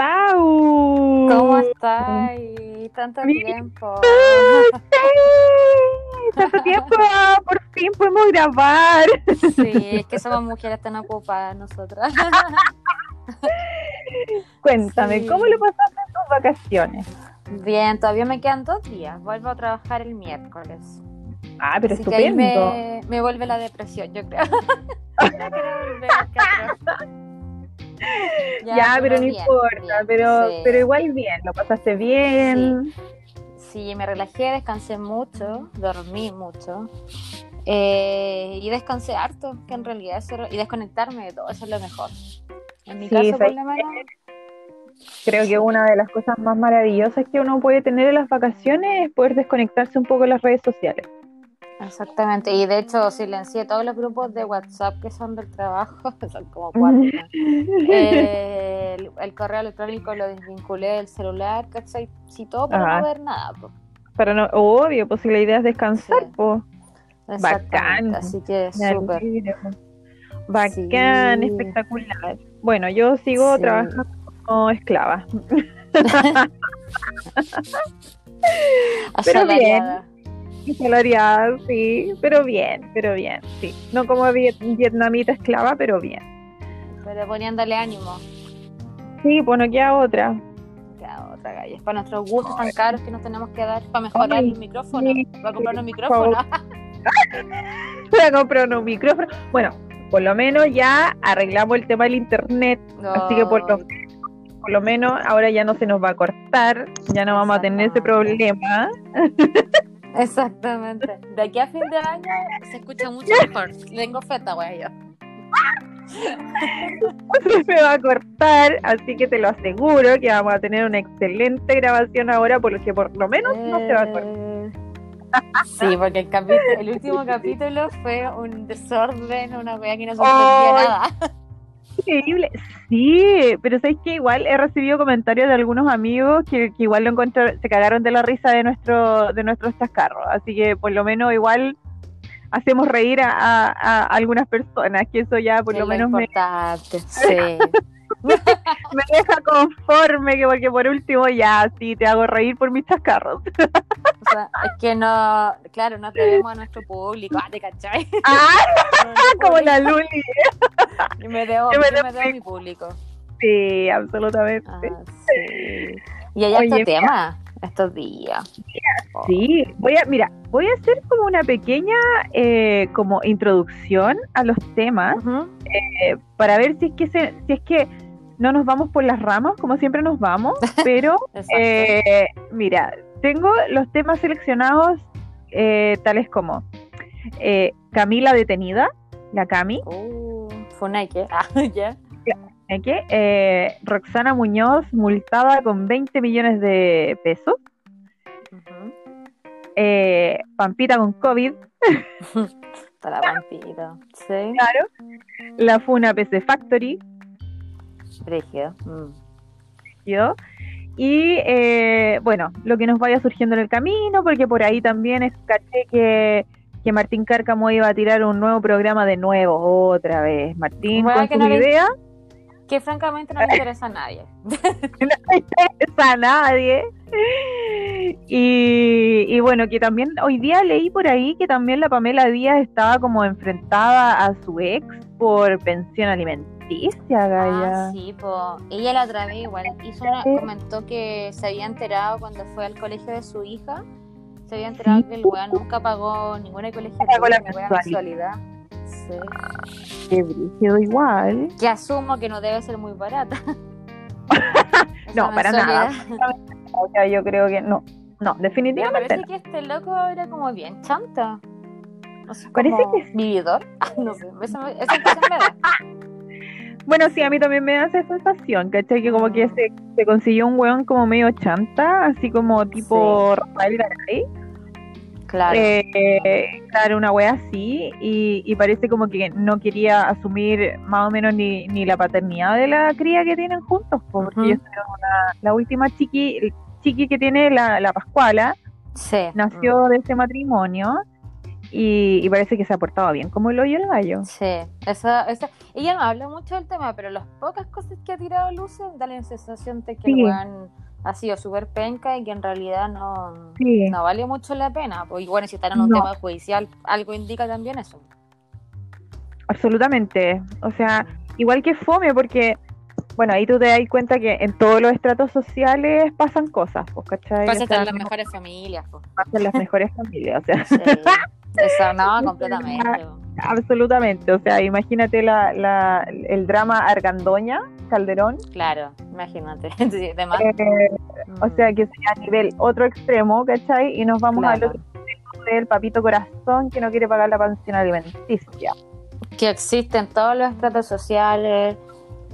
Pau. ¿Cómo estás? Tanto Bien. tiempo. Sí, Tanto tiempo, por fin podemos grabar. Sí, es que somos mujeres tan ocupadas nosotras. Cuéntame, Sí. ¿cómo lo pasaste en tus vacaciones? Bien, todavía me quedan dos días. Vuelvo a trabajar el miércoles. Ah, pero Así que ahí estupendo. me, me vuelve la depresión, yo creo. Ya quiero volver Ya, pero no bien, importa, bien, pero, sí. pero igual bien, lo pasaste bien. Sí, me relajé, descansé mucho, dormí mucho. eh, y descansé harto, que en realidad eso y desconectarme de todo, eso es lo mejor. En mi Sí, caso, por ¿sabes lo menos, Creo que una de las cosas más maravillosas que uno puede tener en las vacaciones es poder desconectarse un poco de las redes sociales. Exactamente. Y de hecho, silencié todos los grupos de WhatsApp que son del trabajo, son como cuatro. ¿no? Eh, el, el correo electrónico lo desvinculé del celular, ¿cachai? Todo para Ajá. no ver nada. po. Para no, obvio, pues si la idea es descansar, Sí. pues. Bacán. Así que súper. alegro. Bacán, Sí. espectacular. Bueno, yo sigo Sí. trabajando como esclava. Pero Asalariada. Salariada, sí, pero bien, pero bien, sí. No como viet- vietnamita esclava, pero bien. Pero poniéndole ánimo. Sí, pues no queda otra. Cada otra galla. Es para nuestros gustos tan caros que nos tenemos que dar para mejorar Ay, el micrófono. sí, Para comprar un micrófono. Voy a comprar unos micrófonos. Bueno, por lo menos ya arreglamos el tema del internet, así que por lo, por lo menos ahora ya no se nos va a cortar, ya no vamos a tener ese problema. Exactamente. De aquí a fin de año se escucha mucho mejor. Tengo feta, güey, yo. se me va a cortar, así que te lo aseguro que vamos a tener una excelente grabación ahora, por lo que por lo menos no se va a cortar. Eh, Sí, porque el, capítulo, el último capítulo fue un desorden, una wea que no se entendía Ay. nada. Increíble, sí, pero sabes que igual he recibido comentarios de algunos amigos que, que igual lo encontraron, se cagaron de la risa de nuestro, de nuestros chascarros, así que por lo menos igual hacemos reír a, a- a algunas personas, que eso ya por Es lo menos me, sí. me deja conforme, que porque por último ya sí te hago reír por mis chascarros. O sea, es que no, claro, no tenemos a nuestro público, ah, ¿te cachai? Ah, como la Luli. Yo me debo, Yo me yo me debo- debo a mi público. Sí, absolutamente. Ah, sí. Y hay mira. temas estos días. Sí, voy a, mira, voy a hacer como una pequeña eh, como introducción a los temas eh, para ver si es que se, si es que no nos vamos por las ramas como siempre nos vamos, pero eh, mira, tengo los temas seleccionados eh, tales como eh, Camila detenida, la Cami, Uh, Funake. Ah, ya. ¿eh, que, eh, Roxana Muñoz multada con 20 millones de pesos, Pampita con COVID, Está la vampiro. Sí. Claro. La Funa PC Factory, Brígido. Mm. yo. Y eh, bueno, lo que nos vaya surgiendo en el camino, porque por ahí también escaché que, que Martín Cárcamo iba a tirar un nuevo programa de nuevo, otra vez. Martín con que sus no le- ideas, Que francamente no le interesa a nadie. no le interesa a nadie. Y, y bueno, que también hoy día leí por ahí que también la Pamela Díaz estaba como enfrentada a su ex por pensión Gaya. Ah, sí, po. Ella la otra vez igual hizo una, comentó que se había enterado cuando fue al colegio de su hija. Se había enterado Sí. que el weón nunca pagó ninguna Pagó colegiatura la mensualidad. Sí. Qué brígido igual. Que asumo que no debe ser muy barata. No, para nada. O sea, yo creo que no. No, Me definitivamente parece no. que este loco era como bien chanta. Parece como que sí. vividor. no sé, esa, esa impresión me da. Bueno, sí, a mí también me da esa sensación, ¿cachai? Que como que se, se consiguió un weón como medio chanta, así como tipo Rafael Garay. Claro. Eh, claro, una wea así, y, y parece como que no quería asumir más o menos ni, ni la paternidad de la cría que tienen juntos, po, porque ellos tuvieron una- la última chiqui, chiqui que tiene la, la Pascuala, sí. nació de ese matrimonio y, parece que se ha portado bien como el hoyo el gallo. Sí, eso, eso, ella no habla mucho del tema, pero las pocas cosas que ha tirado luces dan la sensación de que el weón ha sido súper penca y que en realidad no, no vale mucho la pena. Pues, y bueno, si están en un tema judicial, algo indica también eso. Absolutamente. O sea, igual que fome, porque bueno, ahí tú te das cuenta que en todos los estratos sociales pasan cosas, pues, ¿cachai? Pasan en las mejores familias, pues. Pasan las mejores familias, o sea. Eso, no, completamente. Absolutamente, o sea, imagínate la, la, el drama Argandoña, Calderón. Claro, imagínate. Eh, o sea, que sea a nivel otro extremo, ¿cachai? Y nos vamos al otro extremo del papito corazón que no quiere pagar la pensión alimenticia. Que existen todos los estratos sociales,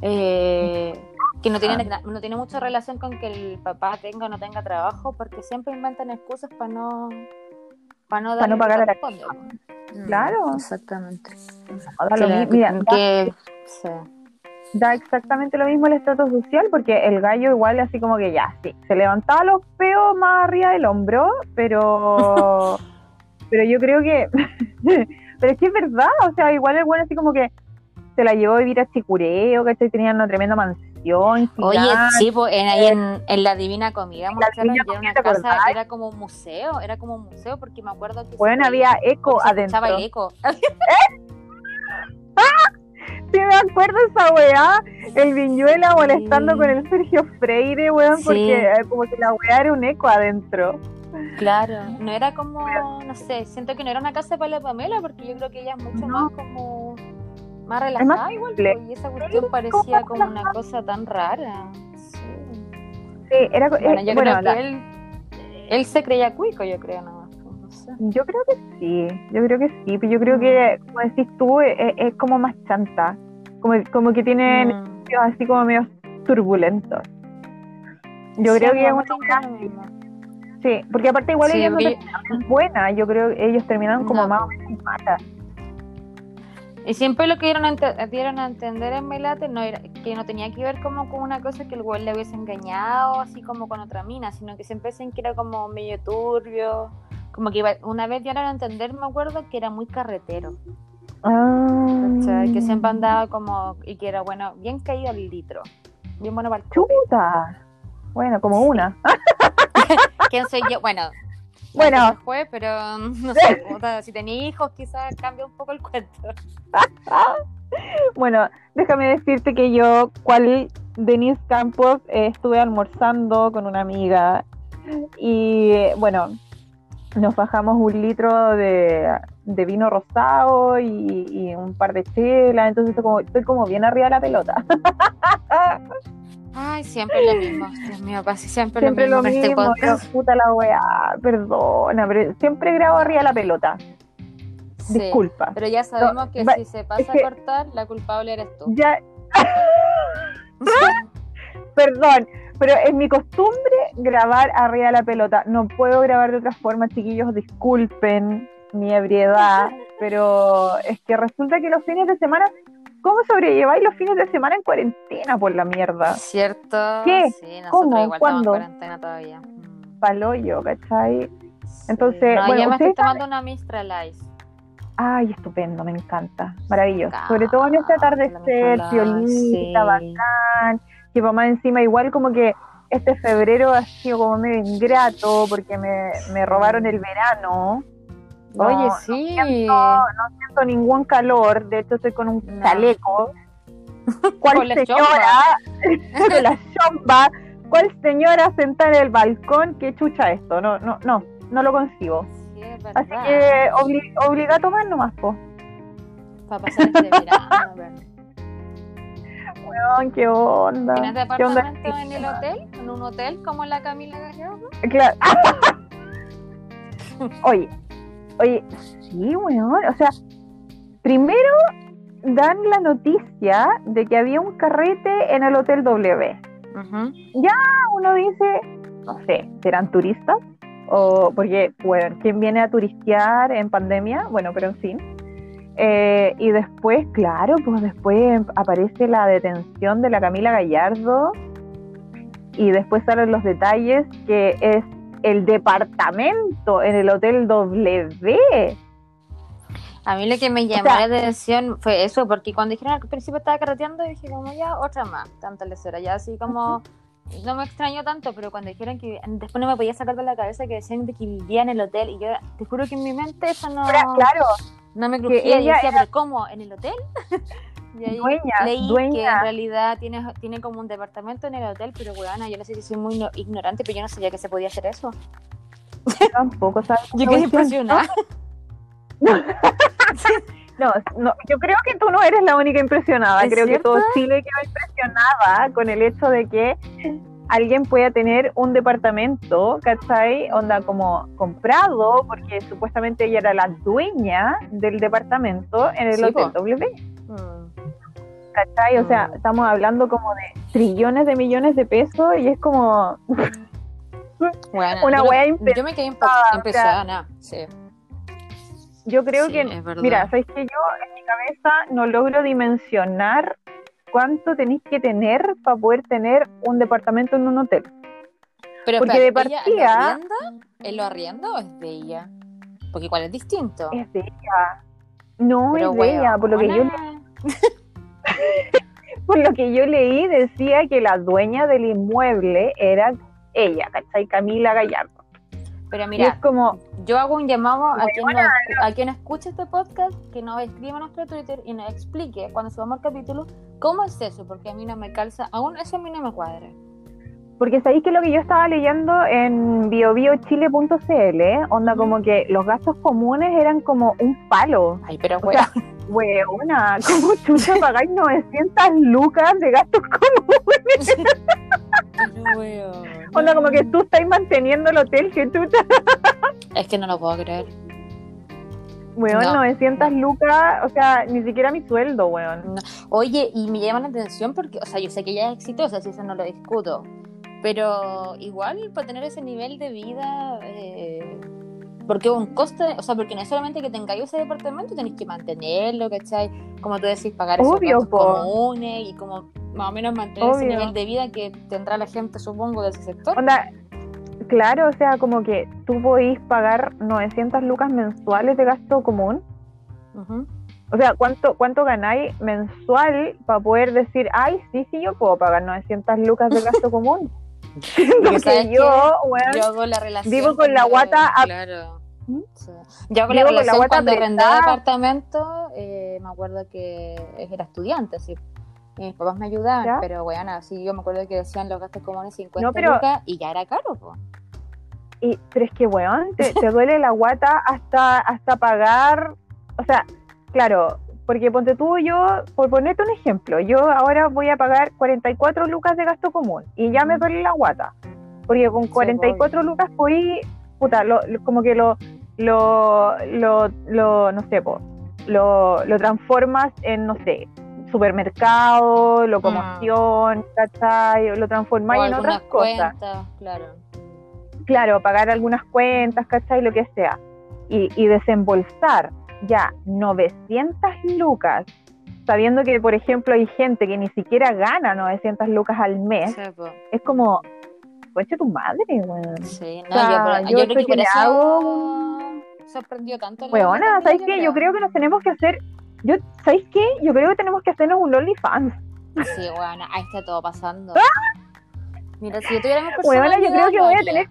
eh, que no tiene, no tiene mucha relación con que el papá tenga o no tenga trabajo, porque siempre inventan excusas para no para no, para no pagar a la mm, Claro. Exactamente. da, exactamente lo mismo el estatus social, porque el gallo igual así como que ya, sí, se levantaba los peos más arriba del hombro, pero pero yo creo que pero es que es verdad, o sea, igual el bueno así como que se la llevó a vivir a Chicureo, ¿cachai? Tenían una tremenda mansión. Oye, sí, pues en, ahí en, la Divina Comida, era una casa, era como un museo, era como un museo, porque me acuerdo que... Bueno, había eco adentro. el eco. Sí, me acuerdo esa weá, el Viñuela molestando con el Sergio Freire, weón, porque eh, como que la weá era un eco adentro. Claro, no era como, no sé, siento que no era una casa para la Pamela, porque yo creo que ella es mucho más como más relajada igual, pues, y esa cuestión parecía como una cosa tan rara. Sí, era bueno, yo creo que él, él se creía cuico, yo creo, no. Yo creo que sí, yo creo que sí, pero yo creo que, como decís tú, es, como más chanta, como, como que tienen mm. así como medio turbulentos. Yo creo que es una Sí, porque aparte igual ellos no terminaron buena, yo creo que ellos terminaron como más o menos malas. Y siempre lo que dieron a, dieron a entender en Melate no era, que no tenía que ver como con una cosa que el güey le hubiese engañado, así como con otra mina, sino que siempre decían que era como medio turbio. Como que una vez dieron a entender, me acuerdo, que era muy carretero. Ah. que siempre andaba como, y que era bueno, bien caído al litro. Bien bueno para el Chuta. Bueno, como una. ¿Quién soy yo? Bueno, bueno. Fue, pero no sé, si tenía hijos quizás cambia un poco el cuento. bueno, déjame decirte que yo, cual Denise Campos, eh, estuve almorzando con una amiga y bueno, nos bajamos un litro de, vino rosado y, un par de chelas, entonces estoy como, estoy como bien arriba de la pelota. Ay, siempre lo mismo, Dios mío, casi siempre, siempre lo mismo. Lo mismo este puta la weá, perdona, pero siempre grabo arriba la pelota. Disculpa. Pero ya sabemos que si se pasa a cortar, la culpable eres tú. Ya. Perdón, pero es mi costumbre grabar arriba la pelota. No puedo grabar de otra forma, chiquillos, disculpen mi ebriedad, pero es que resulta que los fines de semana ¿Cómo sobrelleváis los fines de semana en cuarentena por la mierda? ¿Cierto? ¿Qué? Sí, ¿Cómo? Igual ¿Cuándo? En cuarentena todavía. Mm. Paloyo, ¿cachai? Entonces, no, bueno, yo me estoy tomando una Mistral Ice. Ay, estupendo, me encanta. Maravilloso. Sobre todo en este atardecer, violita, bacán. Que mamá encima igual como que este febrero ha sido como medio ingrato porque me, me robaron el verano. Oye, sí. No siento, ningún calor, de hecho estoy con un chaleco. ¿Cuál señora? con la chompa. ¿Cuál señora sentada en el balcón? ¿Qué chucha esto? No, no, no, no lo consigo. Sí, Así que obli obliga a tomar nomás, po. Para pasar este verano, Weón, qué onda. ¿Tienes departamento en el hotel? ¿En un hotel como la Camila Gallardo? Claro. Oye, Oye, sí, weón. O sea, primero dan la noticia de que había un carrete en el Hotel W. Ya uno dice, no sé, ¿serán turistas? O porque, bueno, ¿quién viene a turistear en pandemia? Bueno, pero en fin. Eh, y después, claro, pues después aparece la detención de la Camila Gallardo y después salen los detalles que es el departamento en el Hotel W. A mí lo que me llamó la atención fue eso, porque cuando dijeron al principio estaba carreteando, dije como ya, otra más, tanta lecera, ya así como... No me extrañó tanto, pero cuando dijeron que después no me podía sacar de la cabeza que decían que vivía en el hotel, y yo te juro que en mi mente eso no... claro. No me crujía y decía, pero ¿cómo? ¿En el hotel? y ahí leí que en realidad tiene, tiene como un departamento en el hotel, pero weona, yo no sé si soy muy ignorante, pero yo no sabía que se podía hacer eso. Tampoco sabes. yo quedé impresionada. No, no, yo creo que tú no eres la única impresionada. Creo que todo Chile quedó impresionada con el hecho de que alguien pueda tener un departamento, ¿cachai? Onda como comprado, porque supuestamente ella era la dueña del departamento en el Hotel W. ¿Cachai? O sea, mm. estamos hablando como de trillones de millones de pesos y es como una wea Yo me quedé impresionada, sí. Yo creo que, mira, sabéis que yo en mi cabeza no logro dimensionar cuánto tenéis que tener para poder tener un departamento en un hotel. Pero Porque de partida. ¿Él lo arrienda? ¿Él lo arrienda o es de ella? Porque igual es distinto. Es de ella. No es de ella, por lo que yo por lo que yo leí decía que la dueña del inmueble era ella, ¿cachai? Camila Gallardo. Pero mira, como, yo hago un llamado a quien, a quien escuche este podcast que nos escriba a nuestro Twitter y nos explique cuando subamos el capítulo cómo es eso, porque a mí no me calza, aún eso a mí no me cuadra. Porque sabéis que lo que yo estaba leyendo en biobiochile.cl, onda como que los gastos comunes eran como un palo. Ay, pero o sea, weona, ¿cómo chucha pagáis 900 lucas de gastos comunes? Onda como que tú estás manteniendo el hotel que tú... es que no lo puedo creer. Weón, 900 lucas, o sea, ni siquiera mi sueldo, weón. Oye, y me llama la atención porque, o sea, yo sé que ella es exitosa, si eso no lo discuto, pero igual para tener ese nivel de vida, eh, porque un coste, o sea, porque no es solamente que tengáis ese departamento, tenéis que mantenerlo, ¿cachai? Como tú decís, pagar esos gastos comunes y como más o menos mantener ese nivel de vida que tendrá la gente, supongo, de ese sector. Onda, claro, o sea, como que tú podís pagar 900 lucas mensuales de gasto común. O sea, ¿cuánto, cuánto ganáis mensual para poder decir, ay, sí, sí, yo puedo pagar 900 lucas de gasto común? Porque yo, hago la relación vivo con la guata. Claro. ¿Mm? Yo hago la relación la cuando arrendaba departamento, eh, me acuerdo que era estudiante, sí mis papás me ayudaban, pero bueno, así yo me acuerdo que decían los gastos comunes 50 lucas y ya era caro, po. Y, pero es que, weón, te, duele la guata hasta, hasta pagar, o sea, claro, porque ponte tú, yo, por ponerte un ejemplo, yo ahora voy a pagar 44 lucas de gasto común y ya me duele la guata, porque con 44 lucas fui, puta, lo, como que lo, lo, lo, lo no sé, po, lo, lo transformas en, no sé, supermercado, locomoción, ah. ¿cachai? Lo transformáis en otras cosas. claro. Claro, pagar algunas cuentas, ¿cachai? Lo que sea. Y, y desembolsar ya 900 lucas, sabiendo que, por ejemplo, hay gente que ni siquiera gana 900 lucas al mes, es como, coche tu madre, weón. Sí, no, yo, yo, creo que, eso sorprendió tanto. Weona, ¿sabes qué? Yo creo que nos tenemos que hacer yo, ¿sabéis qué? Yo creo que tenemos que hacernos un OnlyFans. Sí, bueno, ahí está todo pasando. Mira, si yo tuviera más Bueno, yo creo que voy a tener.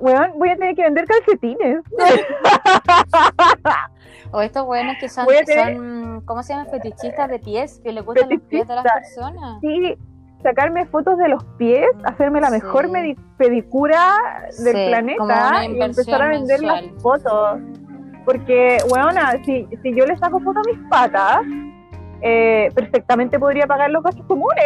Weón, voy a tener que vender calcetines. o estos weones que son, son, ¿cómo se llaman? Fetichistas de pies, que le gustan los pies de las personas. Sí, sacarme fotos de los pies, hacerme la mejor pedicura del planeta y empezar a vender las fotos. Porque, bueno, si, si yo le saco foto a mis patas, eh, perfectamente podría pagar los gastos comunes.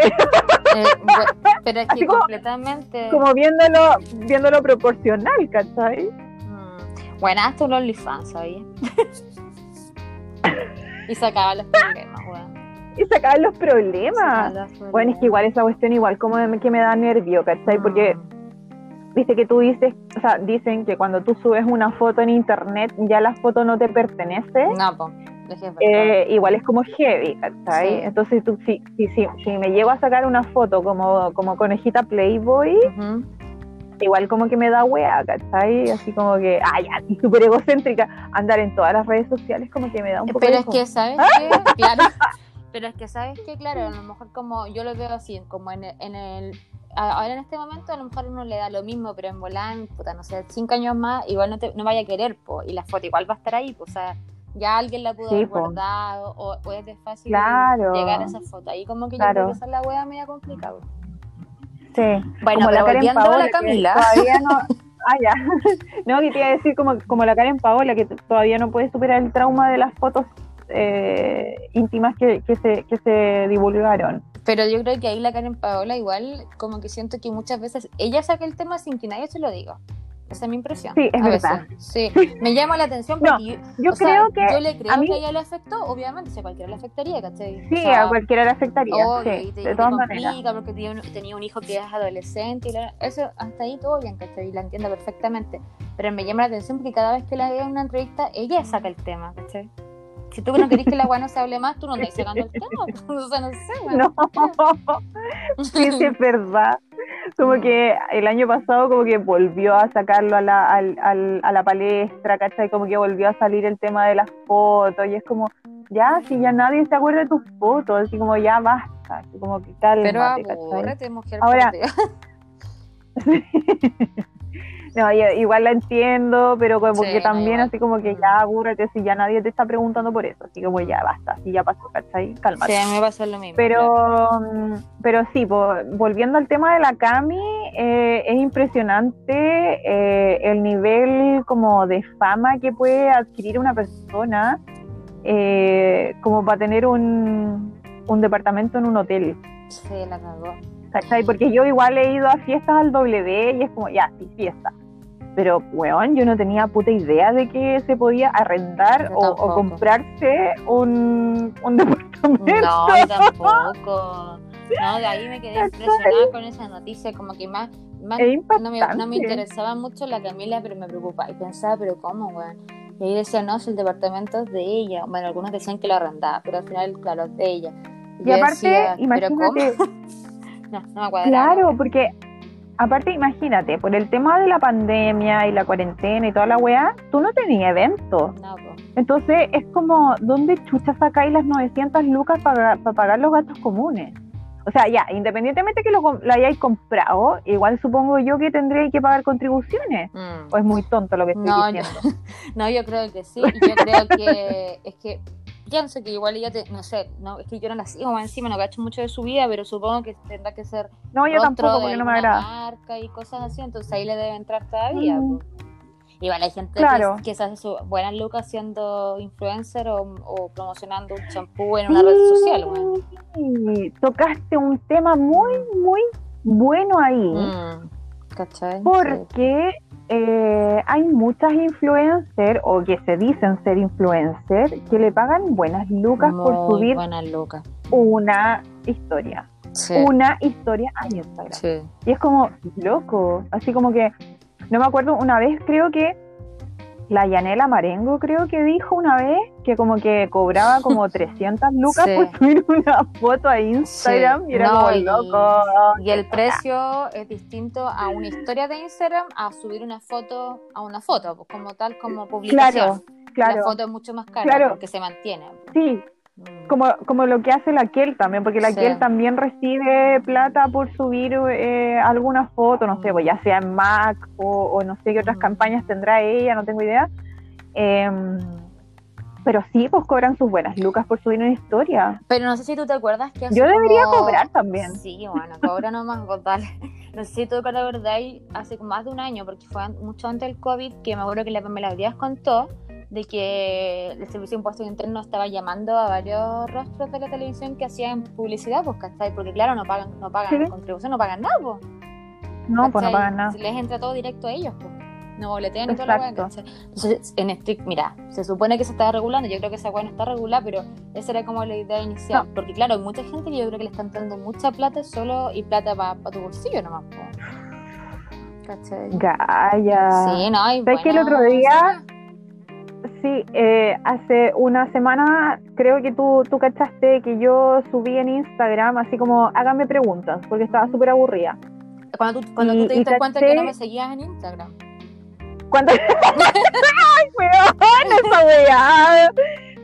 Eh, pero es que completamente. Como, viéndolo, viéndolo proporcional, ¿cachai? Mm. Bueno, hasta un OnlyFans, ¿sabías? y sacaba los problemas, weón. Y sacaba los problemas. Bueno, es que igual esa cuestión, igual como que me da nervio, ¿cachai? Porque mm viste que tú dices, o sea, dicen que cuando tú subes una foto en internet ya la foto no te pertenece. No, pues. Eh, igual es como heavy, ¿cachai? Entonces, tú, si, si, si, si, me llego a sacar una foto como, como conejita Playboy, igual como que me da wea, ¿cachai? Así como que, ay, y súper egocéntrica, andar en todas las redes sociales como que me da un poco Pero de es que, ¿sabes qué? Claro. Pero es que, ¿sabes qué? Claro, a lo mejor como yo lo veo así, como en el, en el ahora en este momento a lo mejor uno le da lo mismo, pero en volán, puta, no sé, cinco años más, igual no, te, no vaya a querer, po, y la foto igual va a estar ahí, pues, o sea, ya alguien la pudo Sí, haber guardado, o, o es de fácil Claro. llegar a esa foto. Ahí como que yo creo que esa es la wea media complicada. Sí. Bueno, como pero Karen a Paola, la Camila. Todavía no. Ah, ya. No, que te iba a decir como, como la Karen Paola, que todavía no puede superar el trauma de las fotos eh, íntimas que, que, se, que se divulgaron. Pero yo creo que ahí la Karen Paola igual, como que siento que muchas veces ella saca el tema sin que nadie se lo diga. Esa es mi impresión. Sí, es a verdad. veces. Sí, me llama la atención No, porque yo, Yo o sea, creo que yo le creo a mí- que a ella le afectó, obviamente, si a cualquiera le afectaría, ¿cachai? sí, O sea, a cualquiera le afectaría. obvio, sí, y te, de y te todas maneras. porque tenía un, tenía un hijo que es adolescente y la- eso hasta ahí todo bien, ¿cachai? La entiendo perfectamente. Pero me llama la atención porque cada vez que la veo en una entrevista, ella saca el tema, ¿cachai? Si tú no querés que la agua no se hable más, tú no estás sacando el tema. O sea, no sé. No, sí, sí, es verdad. Como que el año pasado como que volvió a sacarlo a la, al, al- a la palestra, ¿cachai? Como que volvió a salir el tema de las fotos y es como, ya, si ya nadie se acuerda de tus fotos, así como ya basta, así como que cálmate, Pero ¿cachai? abúrrete, mujer. Ahora- Dios. No, yo igual la entiendo, pero como Sí, que también así como que ya abúrrate si ya nadie te está preguntando por eso, así como ya basta, así ya pasó, ¿cachai? Cálmate. Sí, a mí me pasa lo mismo. Pero, mm, pero sí, volviendo al tema de la Cami, eh, es impresionante eh, el nivel como de fama que puede adquirir una persona eh, como para tener un, un departamento en un hotel. Sí, la cagó. ¿Cachai? Porque yo igual he ido a fiestas al W y es como, ya, sí, fiesta. Pero, weón, yo no tenía puta idea de que se podía arrendar o, comprarse un, un departamento. No, tampoco. No, de ahí me quedé impresionada con esa noticia, como que más, más no, me, no me interesaba mucho la Camila, pero me preocupaba y pensaba, pero ¿cómo, weón? Y ahí decía, no, si el departamento es de ella. Bueno, algunos decían que lo arrendaba, pero al final, claro, es de ella. Y aparte, decía, ¿pero cómo? imagínate, No, no me cuadraba. claro, porque aparte, imagínate, por el tema de la pandemia y la cuarentena y toda la weá, tú no tenías eventos. No. Entonces, es como, ¿dónde chucha sacáis las 900 lucas para, para pagar los gastos comunes? O sea, ya, independientemente que lo, lo hayáis comprado, igual supongo yo que tendréis que pagar contribuciones. Mm. O es muy tonto lo que estoy No, diciendo. no, yo creo que sí. Yo creo que es que pienso que igual ella, te, no sé, no, es que yo no la sigo más encima, no cacho mucho de su vida, pero supongo que tendrá que ser No, yo tampoco, porque no me agrada. marca y cosas así, entonces ahí le debe entrar todavía. Mm. po. Igual hay gente Claro. que, que se hace su buenas lucas siendo influencer o, o promocionando un champú en una red social. Sí, tocaste un tema muy, muy bueno ahí. Mm, ¿Cachai? Sí. Porque eh, hay muchas influencers o que se dicen ser influencers que le pagan buenas lucas por subir lucas. una historia. Sí. Una historia a Instagram. sí. Y es como loco. Así como que, no me acuerdo, una vez creo que la Yanela Marengo creo que dijo una vez que como que cobraba como 300 lucas Sí. por subir una foto a Instagram Sí. y era No, como y- loco. Y el precio es distinto a una historia de Instagram a subir una foto a una foto, pues, como tal, como publicación. Claro, claro. La foto es mucho más cara Claro. porque se mantiene. Sí, Mm. Como, como lo que hace la Kiel también, porque la Sí. Kiel también recibe plata por subir eh, alguna foto, no sé, pues ya sea en Mac o, o no sé qué otras Mm. campañas tendrá ella, no tengo idea. Em, pero sí, pues cobran sus buenas lucas por subir una historia. Pero no sé si tú te acuerdas que Yo debería como- cobrar también. Sí, bueno, cobra nomás, pues, dale. No sé si tú te acuerdas hace más de un año, porque fue mucho antes del COVID, que me acuerdo que la Pamela Díaz contó de que el Servicio de Impuestos Internos estaba llamando a varios rostros de la televisión que hacían publicidad, pues, ¿cachai? Porque claro, no pagan, no pagan Sí. contribución, no pagan nada, pues. No, pues no pagan nada. Si les entra todo directo a ellos, pues. No boletean y Exacto. ¿cachai? Entonces, en este, mira, se supone que se estaba regulando, yo creo que esa weá no está regulada, pero esa era como la idea inicial. Porque claro, hay mucha gente que yo creo que le están dando mucha plata solo y plata para tu bolsillo nomás, po. ¿Cachai? Gaya. Sí, no, y ¿Sabes que el bueno, otro día- Sí, eh, hace una semana creo que tú, tú cachaste que yo subí en Instagram así como háganme preguntas, porque estaba súper aburrida. Cuando tú, cuando tú te diste cuenta que no me seguías en Instagram. Cuando... ¡Ay, weón! Esa weá.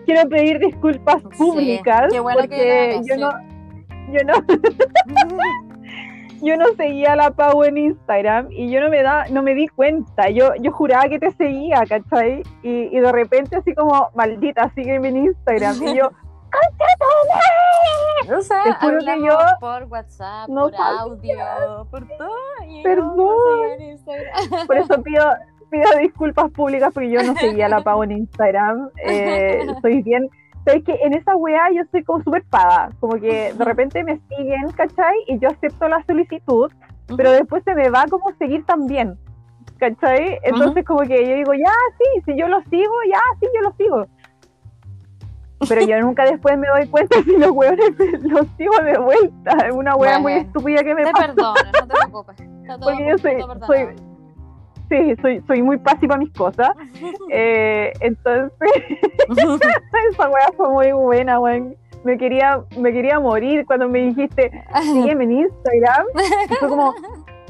Quiero pedir disculpas Sí, públicas qué bueno que porque yo no, yo no, yo no seguía a la Pau en Instagram y yo no me da, no me di cuenta. Yo, yo juraba que te seguía, ¿cachai? Y, y de repente así como, maldita, sígueme en Instagram. Y yo, O sea, Te juro que yo por WhatsApp, no por audio, por todo. y Perdón. no por eso pido, pido disculpas públicas porque yo no seguía a la Pau en Instagram. Eh, soy bien. Sabes que en esa weá yo soy como súper paga, como que de repente me siguen, ¿cachai? Y yo acepto la solicitud, pero después se me va como seguir también, ¿cachai? Entonces como que yo digo, ya, sí, si yo lo sigo, ya, sí, yo lo sigo. Pero yo nunca después me doy cuenta si los hueones los sigo de vuelta. Es una hueá muy Bueno, estúpida que me Te pasa. perdono, no te preocupes. Está todo, Porque yo soy- Sí, soy, soy muy pasiva a mis cosas. Eh, entonces, esa hueá fue muy buena, weón. Me quería, me quería morir cuando me dijiste, sígueme en Instagram. Y fue como,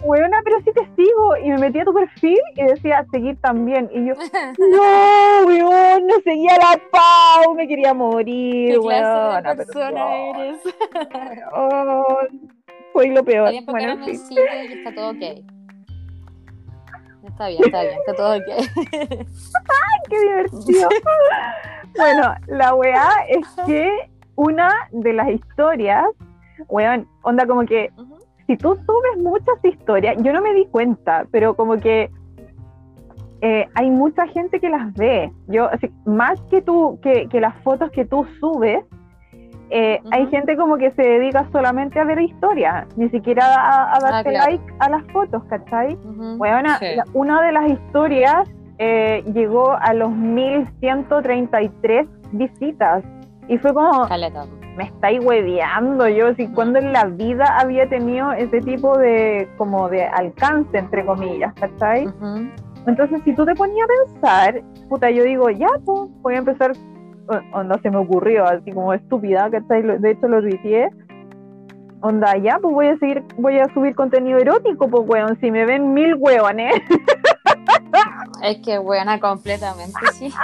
weona, pero sí te sigo. Y me metí a tu perfil y decía, seguir también. Y yo, no, weón, no seguía la Pau, me quería morir, ¿Qué clase weona, de persona perdón. eres? Oh, fue lo peor. Bueno, no fin. sigue y está todo ok. Está bien, está bien, está todo ok. qué divertido. bueno, la weá es que una de las historias, weón, onda como que si tú subes muchas historias, yo no me di cuenta, pero como que eh, hay mucha gente que las ve. Yo, así, más que tú, que, que las fotos que tú subes, eh, hay gente como que se dedica solamente a ver historias, ni siquiera a, a darte claro. like a las fotos, ¿cachai? Sí. la- una de las historias eh, llegó a los 1133 visitas. Y fue como, Caleta. me estáis hueveando. Yo, así, cuando en la vida había tenido ese tipo de, como de alcance, entre comillas, ¿cachai? Entonces, si tú te ponías a pensar, puta, yo digo, ya, pues, voy a empezar, onda, se me ocurrió, así como estúpida, ¿cachai? De hecho, lo tuiteé. Onda, ya, pues voy a seguir, voy a subir contenido erótico, pues, weón, si me ven mil hueones. Es que buena completamente, sí.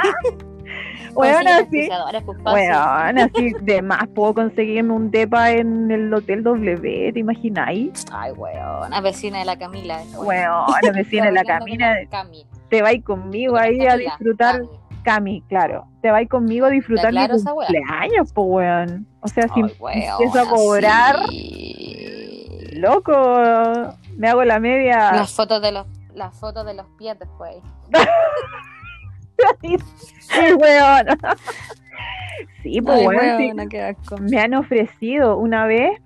Weona, Consigue sí. auspiciadores, pues, fácil. Weón, así de más puedo conseguirme un depa en el Hotel W, ¿te imagináis? Ay, weón. La vecina de la Camila. Weón, la vecina de la Hablando con camina, Cami. te vais conmigo ahí a Camila, disfrutar. Cami, claro, te vais conmigo a disfrutar mi claro weá? cumpleaños, pues weón. O sea, si empiezo a cobrar, sí. loco, me hago la media. Las fotos de los las fotos de los pies después. sí, weón. sí, pues Ay, weón, sí. me han ofrecido una vez,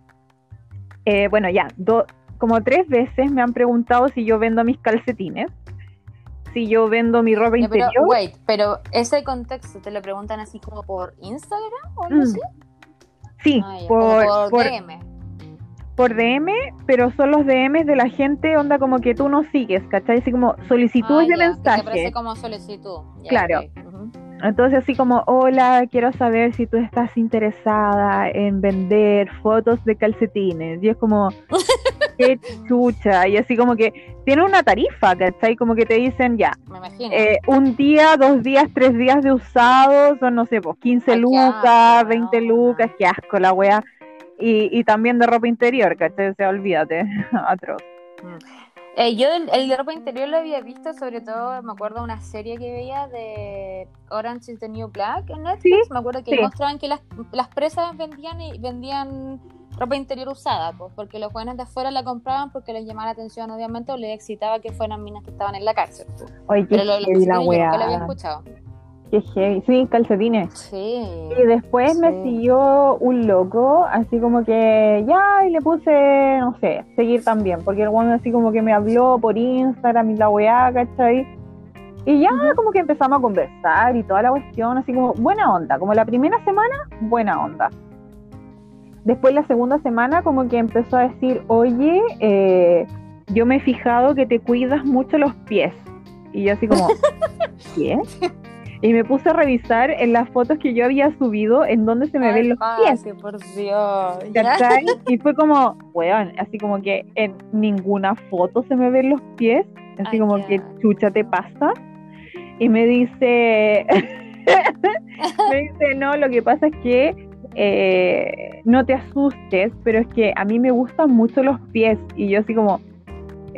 eh, bueno, ya, do- como tres veces me han preguntado si yo vendo mis calcetines, si yo vendo mi ropa Ya, pero, interior. wait, pero ese contexto te lo preguntan así como por Instagram o algo Mm, así? sí, Ah, por, por, por, DM. por DM, pero son los DMs de la gente, onda como que tú no sigues, ¿cachai? Así como solicitudes Ah, de ya, que te mensaje. como solicitud. Ya, Claro. Entonces así como, hola, quiero saber si tú estás interesada en vender fotos de calcetines. Y es como, qué chucha. Y así como que tiene una tarifa, ¿cachai? Como que te dicen, ya, eh, un día, dos días, tres días de usados, son no sé, pues 15 Ay, qué lucas, asco, 20 weona. lucas, qué asco la wea. Y, y también de ropa interior, ¿cachai? O sea, olvídate, atroz. Eh, yo el, el de ropa interior lo había visto, sobre todo me acuerdo de una serie que veía de Orange is the New Black en Netflix. Sí, me acuerdo que sí. mostraban que las, las presas vendían y vendían ropa interior usada, pues, porque los jóvenes de afuera la compraban porque les llamaba la atención, obviamente, o les excitaba que fueran minas que estaban en la cárcel. pues. Oye, Pero lo heavy la nunca lo había escuchado. Qué heavy. Sí, calcetines. Sí. Y después me siguió un loco, así como que ya, y le puse, no sé, seguir también, porque el bueno así como que me habló por Instagram y la weá, ¿cachai? Y ya como que empezamos a conversar y toda la cuestión, así como buena onda, como la primera semana, buena onda. Después la segunda semana como que empezó a decir, oye, eh, yo me he fijado que te cuidas mucho los pies. Y yo así como, ¿qué? Y me puse a revisar en las fotos que yo había subido en donde se me Ay, ven los pies. Pase, por Dios. Y fue como, weón, así como que en ninguna foto se me ven los pies. Así Ay, como que chucha te pasa. Y me dice, me dice, no, lo que pasa es que eh, no te asustes, pero es que a mí me gustan mucho los pies. Y yo así como,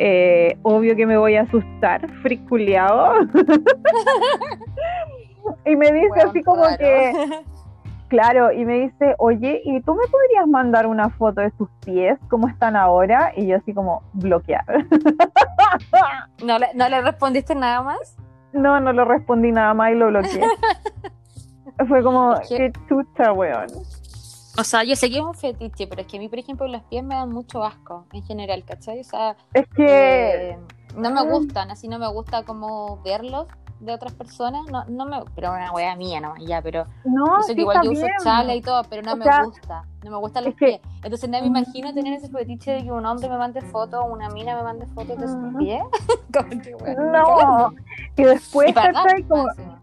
eh, obvio que me voy a asustar, friculeado. y me dice así como claro. que, claro, y me dice, oye, ¿y tú me podrías mandar una foto de tus pies? ¿Cómo están ahora? Y yo así como, bloquear. ¿No le, ¿No le respondiste nada más? No, no lo respondí nada más y lo bloqueé. Fue como, qué chucha, weón. O sea, yo sé que es un fetiche, pero es que a mí, por ejemplo, los pies me dan mucho asco en general, ¿cachai? O sea, Es que, eh, no me mm. gustan, así no me gusta como verlos de otras personas, no, no me, pero una wea mía nomás, ya, pero no, yo sé sí que igual yo uso chala y todo, pero no O me sea, gusta, no me gustan los que- pies. Entonces no me Mm. imagino tener ese fetiche de que un hombre me mande fotos o una mina me mande fotos de sus Ujú. pies. No, y después, Y encima.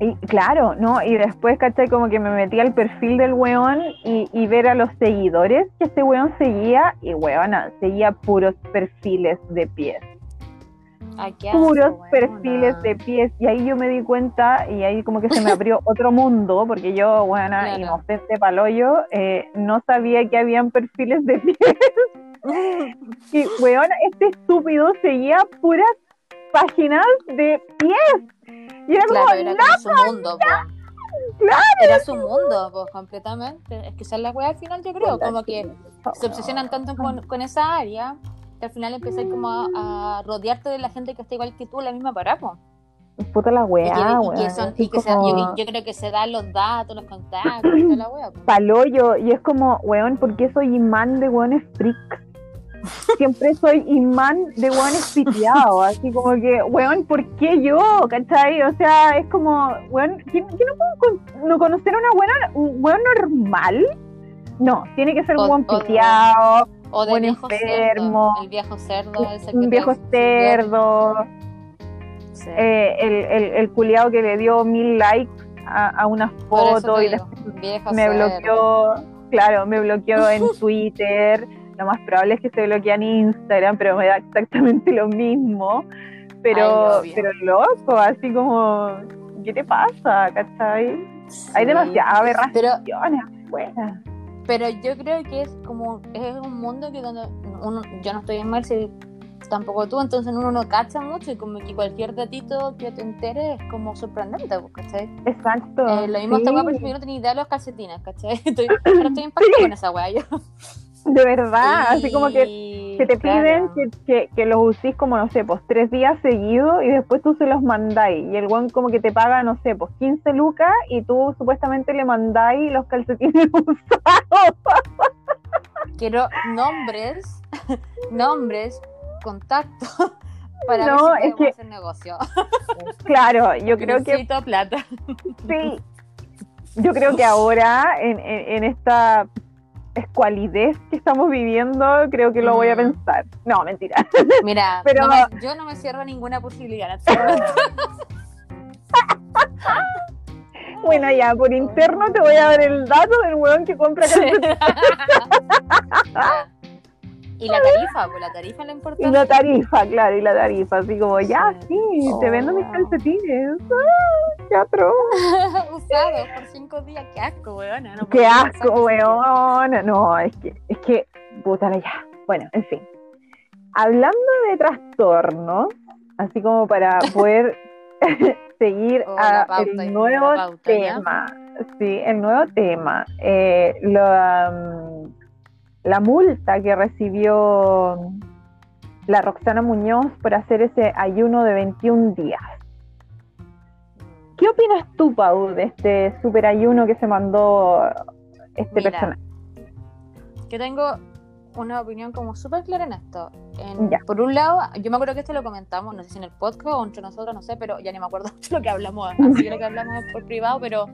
Y, claro, ¿no? Y después, ¿cachai? Como que me metí al perfil del weón y, y ver a los seguidores que este weón seguía, y weona, seguía puros perfiles de pies. Asco, puros perfiles de pies y ahí yo me di cuenta y ahí como que se me abrió otro mundo porque yo, bueno, Claro. inocente paloyo, eh, no sabía que habían perfiles de pies y weón, este estúpido seguía puras páginas de pies y era Claro, como, era no, como su mundo. Claro. Era su mundo, pues, completamente. Es que esa es la wea al final, yo creo, como que se obsesionan tanto con, con esa área que al final empiezas como a, a rodearte de la gente que está igual que tú la misma parada, puta la Y que, weá, y que son, y que yo, yo creo que se dan los datos, los contactos, toda la paloyo y es como, weón, ¿por qué soy imán de weones freaks? Siempre soy imán de weones piteados, así como que, weón, ¿por qué yo? ¿Cachai? O sea, es como, weón, ¿quién, no puede con- no conocer a una buena, un weón normal? No, tiene que ser un o- piteado, O de Buen viejo enfermo. cerdo, el viejo cerdo, ese que un viejo cerdo, Sí. eh, el, el, el culiao que le dio mil likes a, a una foto y digo, me cerdo. bloqueó, claro, me bloqueó en Twitter. Lo más probable es que se bloquee en Instagram, pero me da exactamente lo mismo. Pero, Ay, pero loco, así como, ¿qué te pasa? ¿Cachai? Hay Sí. demasiadas Pero aberraciones afuera. Pero yo creo que es como es un mundo que donde uno, yo no estoy en Mercy, tampoco tú, entonces uno no cacha mucho y como que cualquier datito que te entere es como sorprendente, pues, ¿cachai? Exacto. Eh, lo mismo sí, esta weá, ejemplo, yo no tenía idea de los calcetines, ¿cachai? Estoy, ahora estoy impactada con esa weá yo. De verdad, así como que que te piden claro. que, que, que los usís como, no sé, pues tres días seguidos y después tú se los mandáis. Y el guan como que te paga, no sé, pues 15 lucas y tú supuestamente le mandáis los calcetines usados. Quiero nombres, nombres, contactos para No, ver si es que- hacer negocio. Claro, yo creo que plata. sí. Yo creo que ahora, en, en, en esta escualidez que estamos viviendo, creo que lo voy a pensar. No, mentira. Mira, Pero- no me- yo no me cierro ninguna posibilidad. Bueno, ya, por interno te voy a dar el dato del weón que compra. Y la tarifa, pues la tarifa es Y importante. la tarifa, claro, y la tarifa, así como, ya, Sí. sí, te Oh, vendo mis wow. calcetines. ¡Ah, qué atroz! Usados por cinco días, qué asco, weona. no ¡Qué asco, weón! No, es que, es que, puta la ya. Bueno, en fin. Hablando de trastornos, así como para poder seguir Oh, la a pauta, el nuevo pauta, ¿ya? tema. Sí, el nuevo tema. Eh, la, mm, la multa que recibió la Roxana Muñoz por hacer ese ayuno de 21 días. ¿Qué opinas tú, Pau, de este super ayuno que se mandó este Mira, personaje? Yo tengo una opinión como súper clara en esto. En-. Por un lado, yo me acuerdo que esto lo comentamos, no sé si en el podcast o entre nosotros, no sé, pero ya ni me acuerdo mucho lo que hablamos, así que lo que hablamos por privado, pero,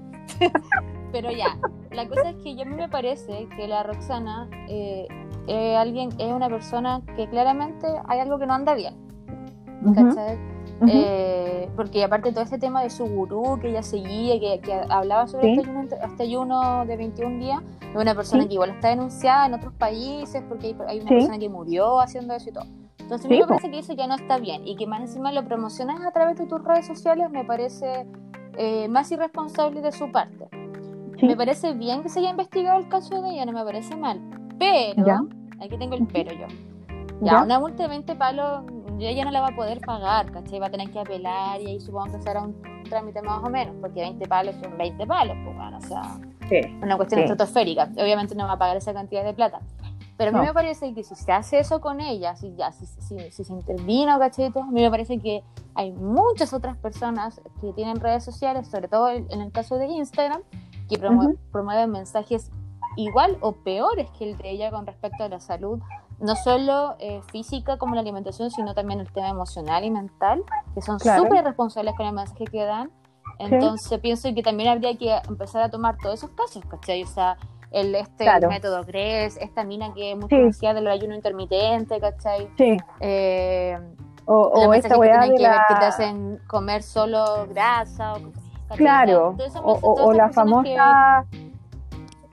pero ya. La cosa es que yo a mí me parece que la Roxana eh, es alguien, es una persona que claramente hay algo que no anda bien. ¿cachai? eh, porque aparte todo este tema de su gurú que ella seguía, que, que hablaba sobre este, ayuno, este, ayuno, de 21 días, de una persona que igual está denunciada en otros países porque hay, una persona que murió haciendo eso y todo. Entonces me parece que eso ya no está bien y que más encima lo promocionas a través de tus redes sociales me parece eh, más irresponsable de su parte. Me parece bien que se haya investigado el caso de ella, no me parece mal, pero, aquí tengo el pero yo. Ya, una multa de 20 palos ella no la va a poder pagar, ¿cachai? Va a tener que apelar y ahí supongo que será un, trámite más o menos, porque 20 palos son 20 palos, pues bueno, o sea, una cuestión estratosférica. Obviamente no va a pagar esa cantidad de plata. Pero a mí me parece que si se hace eso con ella, si, ya, si, si, se intervino, ¿cachai? a mí me parece que hay muchas otras personas que tienen redes sociales, sobre todo en el caso de Instagram, que promueven mensajes igual o peores que el de ella con respecto a la salud no solo eh, física como la alimentación, sino también el tema emocional y mental, que son súper responsables con el mensaje que dan. Entonces pienso que también habría que empezar a tomar todos esos casos, ¿cachai? O sea, el, este método GRES, esta mina que es muy conocida del ayuno intermitente, ¿cachai? Sí. Eh, o, o esta que, que, que te hacen comer solo grasa. O, claro, o, la famosa...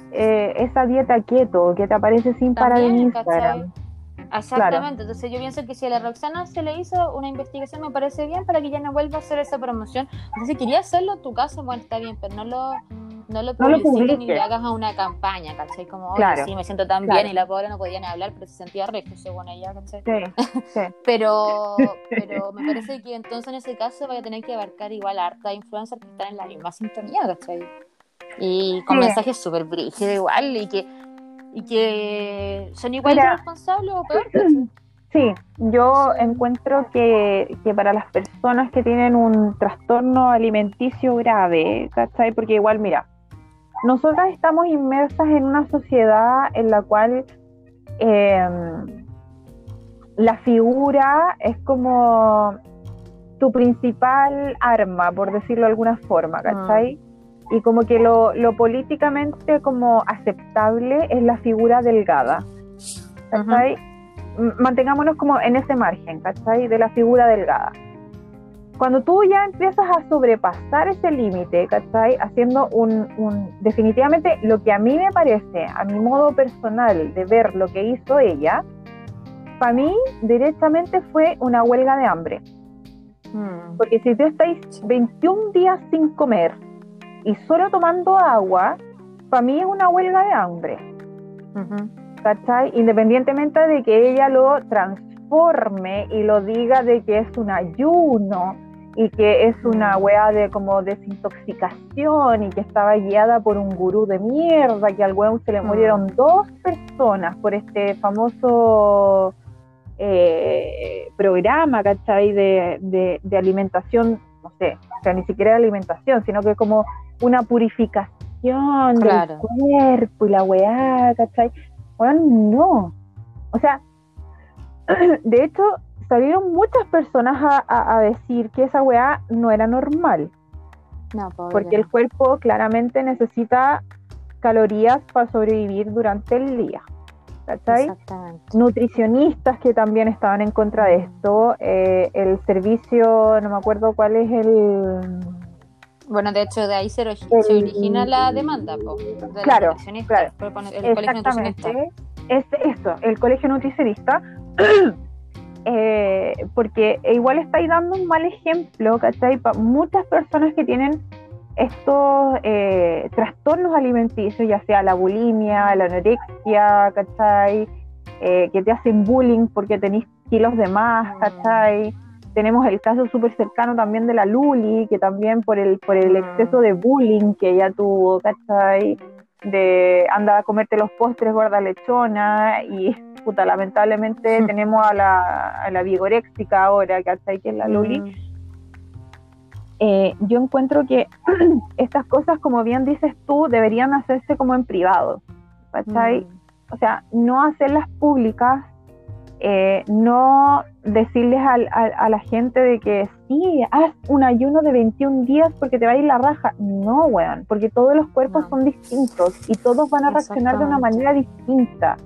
Eh, esa dieta keto que te aparece sin parar en Instagram. Exactamente, entonces yo pienso que si a la Roxana se le hizo una investigación me parece bien para que ya no vuelva a hacer esa promoción. Entonces si quería hacerlo en tu casa, bueno, está bien, pero no lo no lo publiques ni le hagas a una campaña, ¿cachai? Como, oye, sí, me siento tan bien y la pobre no podía ni hablar, pero se sentía recto según ella, ¿cachai? Sí, pero, pero me parece que entonces en ese caso vaya a tener que abarcar igual a harta influencers que están en la misma sintonía, ¿cachai? Y con mensajes súper brígidos igual y que, y que son igual de responsables o peor. Sí, yo encuentro que, que, para las personas que tienen un trastorno alimenticio grave, ¿cachai? Porque igual, mira, nosotras estamos inmersas en una sociedad en la cual em, la figura es como tu principal arma, por decirlo de alguna forma, ¿cachai? y como que lo, lo, políticamente como aceptable es la figura delgada. ¿Cachai? Mantengámonos como en ese margen, ¿cachai? De la figura delgada. Cuando tú ya empiezas a sobrepasar ese límite, ¿cachai? Haciendo un, un, definitivamente lo que a mí me parece, a mi modo personal de ver lo que hizo ella, para mí directamente fue una huelga de hambre. Mm. Porque si tú estáis 21 días sin comer, y solo tomando agua, para mí es una huelga de hambre. ¿Cachai? Independientemente de que ella lo transforme y lo diga de que es un ayuno y que es una wea de como desintoxicación y que estaba guiada por un gurú de mierda, que al weón se le mm. murieron dos personas por este famoso eh, programa, ¿cachai? De, de, alimentación, no sé, o sea, ni siquiera de alimentación, sino que como una purificación del cuerpo y la weá, ¿cachai? Bueno, no. O sea, de hecho, salieron muchas personas a, decir que esa weá no era normal. No, porque el cuerpo claramente necesita calorías para sobrevivir durante el día. ¿cachai? Nutricionistas que también estaban en contra de esto. Eh, el servicio, no me acuerdo cuál es el bueno, de hecho, de ahí se, origina la demanda, claro, claro. el colegio nutricionista. Es esto, el colegio nutricionista, eh, porque igual estáis dando un mal ejemplo, ¿cachai? Para muchas personas que tienen estos eh, trastornos alimenticios, ya sea la bulimia, la anorexia, ¿cachai? Eh, que te hacen bullying porque tenéis kilos de más, ¿cachai? tenemos el caso súper cercano también de la Luli, que también por el, por el exceso de bullying que ella tuvo, ¿cachai? De anda a comerte los postres gorda lechona y puta, lamentablemente tenemos a la, a la vigoréxica ahora, ¿cachai? Que es la Luli. Eh, yo encuentro que estas cosas, como bien dices tú, deberían hacerse como en privado, ¿cachai? O sea, no hacerlas públicas eh, no decirles a la gente de que sí, haz un ayuno de 21 días porque te va a ir la raja. No, weón, porque todos los cuerpos son distintos y todos van a reaccionar de una manera distinta.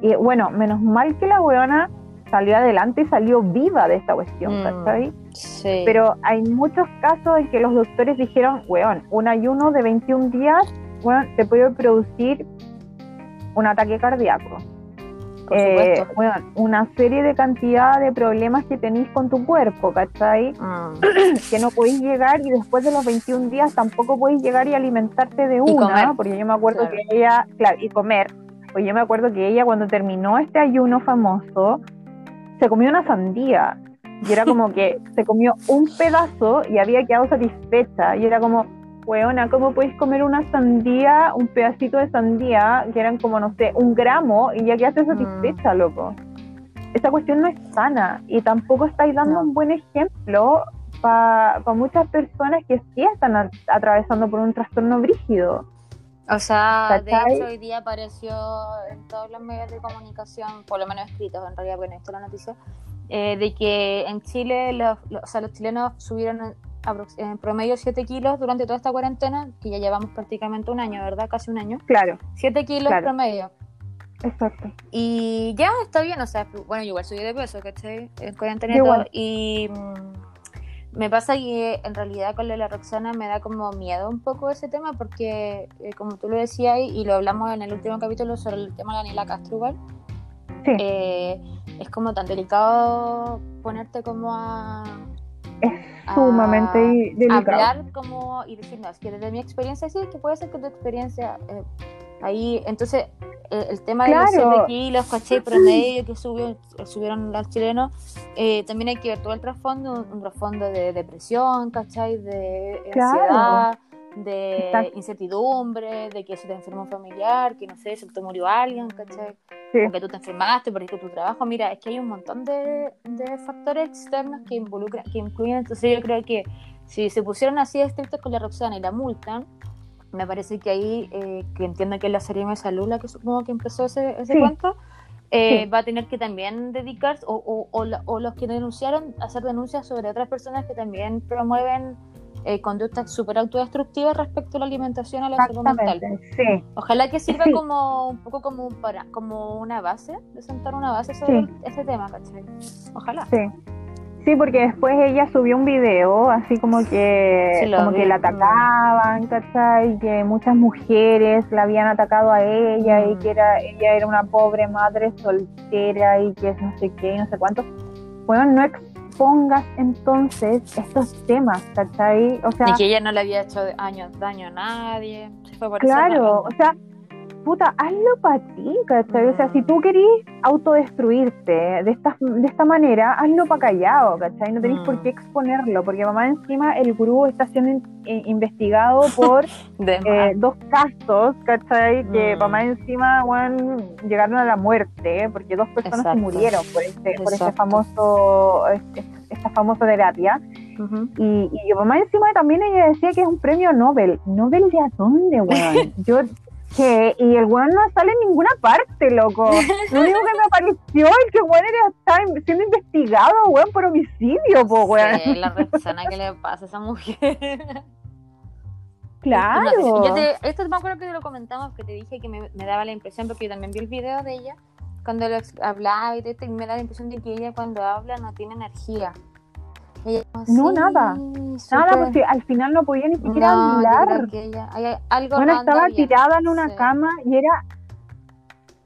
Y bueno, menos mal que la weona salió adelante y salió viva de esta cuestión, mm, Sí. Pero hay muchos casos en que los doctores dijeron, weón, un ayuno de 21 días, weón, te puede producir un ataque cardíaco. Por Eh, weón, una serie de cantidad de problemas que tenéis con tu cuerpo, ¿cachai? Mm. que no podéis llegar y después de los 21 días tampoco podéis llegar y alimentarte de Y una, comer. porque yo me acuerdo Claro. que ella, claro, y comer, pues yo me acuerdo que ella cuando terminó este ayuno famoso, se comió una sandía, y era como que se comió un pedazo y había quedado satisfecha, y era como, weona, ¿cómo podéis comer una sandía, un pedacito de sandía, que eran como, no sé, un gramo, y ya quedaste satisfecha, loco? Esa cuestión no es sana, y tampoco estáis dando No. un buen ejemplo para muchas personas que sí están a- atravesando por un trastorno brígido. O sea, de hecho hoy día apareció en todos los medios de comunicación, por lo menos escritos en realidad, porque no he visto la noticia, eh, de que en Chile los, los- o sea, los chilenos subieron en, promedio 7 kilos durante toda esta cuarentena, que ya llevamos prácticamente un año, ¿verdad? Casi un año. Claro, 7 kilos Claro. promedio. exacto. Y ya está bien, o sea, bueno, yo igual subí de peso, ¿cachai? En cuarentena y todo. igual. Y mm, me pasa que en realidad con la Roxana me da como miedo un poco ese tema, porque eh, como tú lo decías y lo hablamos en el último capítulo sobre el tema de Daniela Castro igual, Sí. eh, es como tan delicado ponerte como a... Es a sumamente delicado. hablar como y decir, no, es que desde mi experiencia sí, que puede ser que tu experiencia eh, ahí, entonces eh, el tema de los Claro. 7 kilos, caché promedio que subió, subieron los chilenos, eh, también hay que ver todo el trasfondo, un, un trasfondo de depresión, ¿cachai? De Claro. ansiedad, de Exacto. incertidumbre, de que se te enfermó un familiar, que no sé, se te murió alguien, ¿cachai? Sí. o que tú te enfermaste, perdiste tu trabajo. Mira, es que hay un montón de, de factores externos que involucran, que incluyen. Entonces yo creo que si se pusieron así estrictos con la Roxana y la multan, me parece que ahí, eh, que entiendo que es la serie de salud la que supongo que empezó ese, ese Sí. cuento, eh, Sí. va a tener que también dedicarse, o, o, o, la- o los que denunciaron, hacer denuncias sobre otras personas que también promueven eh, conductas súper autodestructivas respecto a la alimentación a la salud mental. Sí. Ojalá que sirva Sí. como un poco como, para, como una base, de sentar una base sobre ese tema, ¿cachai? Ojalá. Sí. Sí, porque después ella subió un video así como que, Sí, como vi. que la atacaban, ¿cachai? Que muchas mujeres la habían atacado a ella y Mm. que era ella era una pobre madre soltera y que no sé qué, no sé cuánto. Bueno, no expongas entonces estos temas, ¿cachai? O sea, Y que ella no le había hecho año, daño a nadie. se fue por Claro, o sea, puta, hazlo para ti, ¿cachai? O sea, si tú querís autodestruirte de esta, de esta manera, hazlo para callado, ¿cachai? No tenéis Mm. por qué exponerlo, porque mamá encima el gurú está siendo in- eh, investigado por eh, dos casos, ¿cachai? Que Mm. mamá encima, weón, llegaron a la muerte, porque dos personas Exacto. se murieron por este, por este famoso, este- esta famosa terapia. Y, y mamá encima también ella decía que es un premio Nobel. ¿Nobel de a dónde, weón? Yo, ¿qué? Y el weón no sale en ninguna parte, loco. Lo único que me apareció es que el weón era, estaba siendo investigado, weón, por homicidio, po, weón. Sí, la persona que le pasa a esa mujer. Claro. No yo te- esto me acuerdo que lo comentamos, que te dije que me, me daba la impresión, porque yo también vi el video de ella, cuando lo hablaba y, esto, y me da la impresión de que ella cuando habla no tiene energía. Ella, No, "Sí, nada. Nada, porque al final no podía ni siquiera No, hablar. ella, hay algo Bueno, no estaba bien. tirada en una Sí. cama y era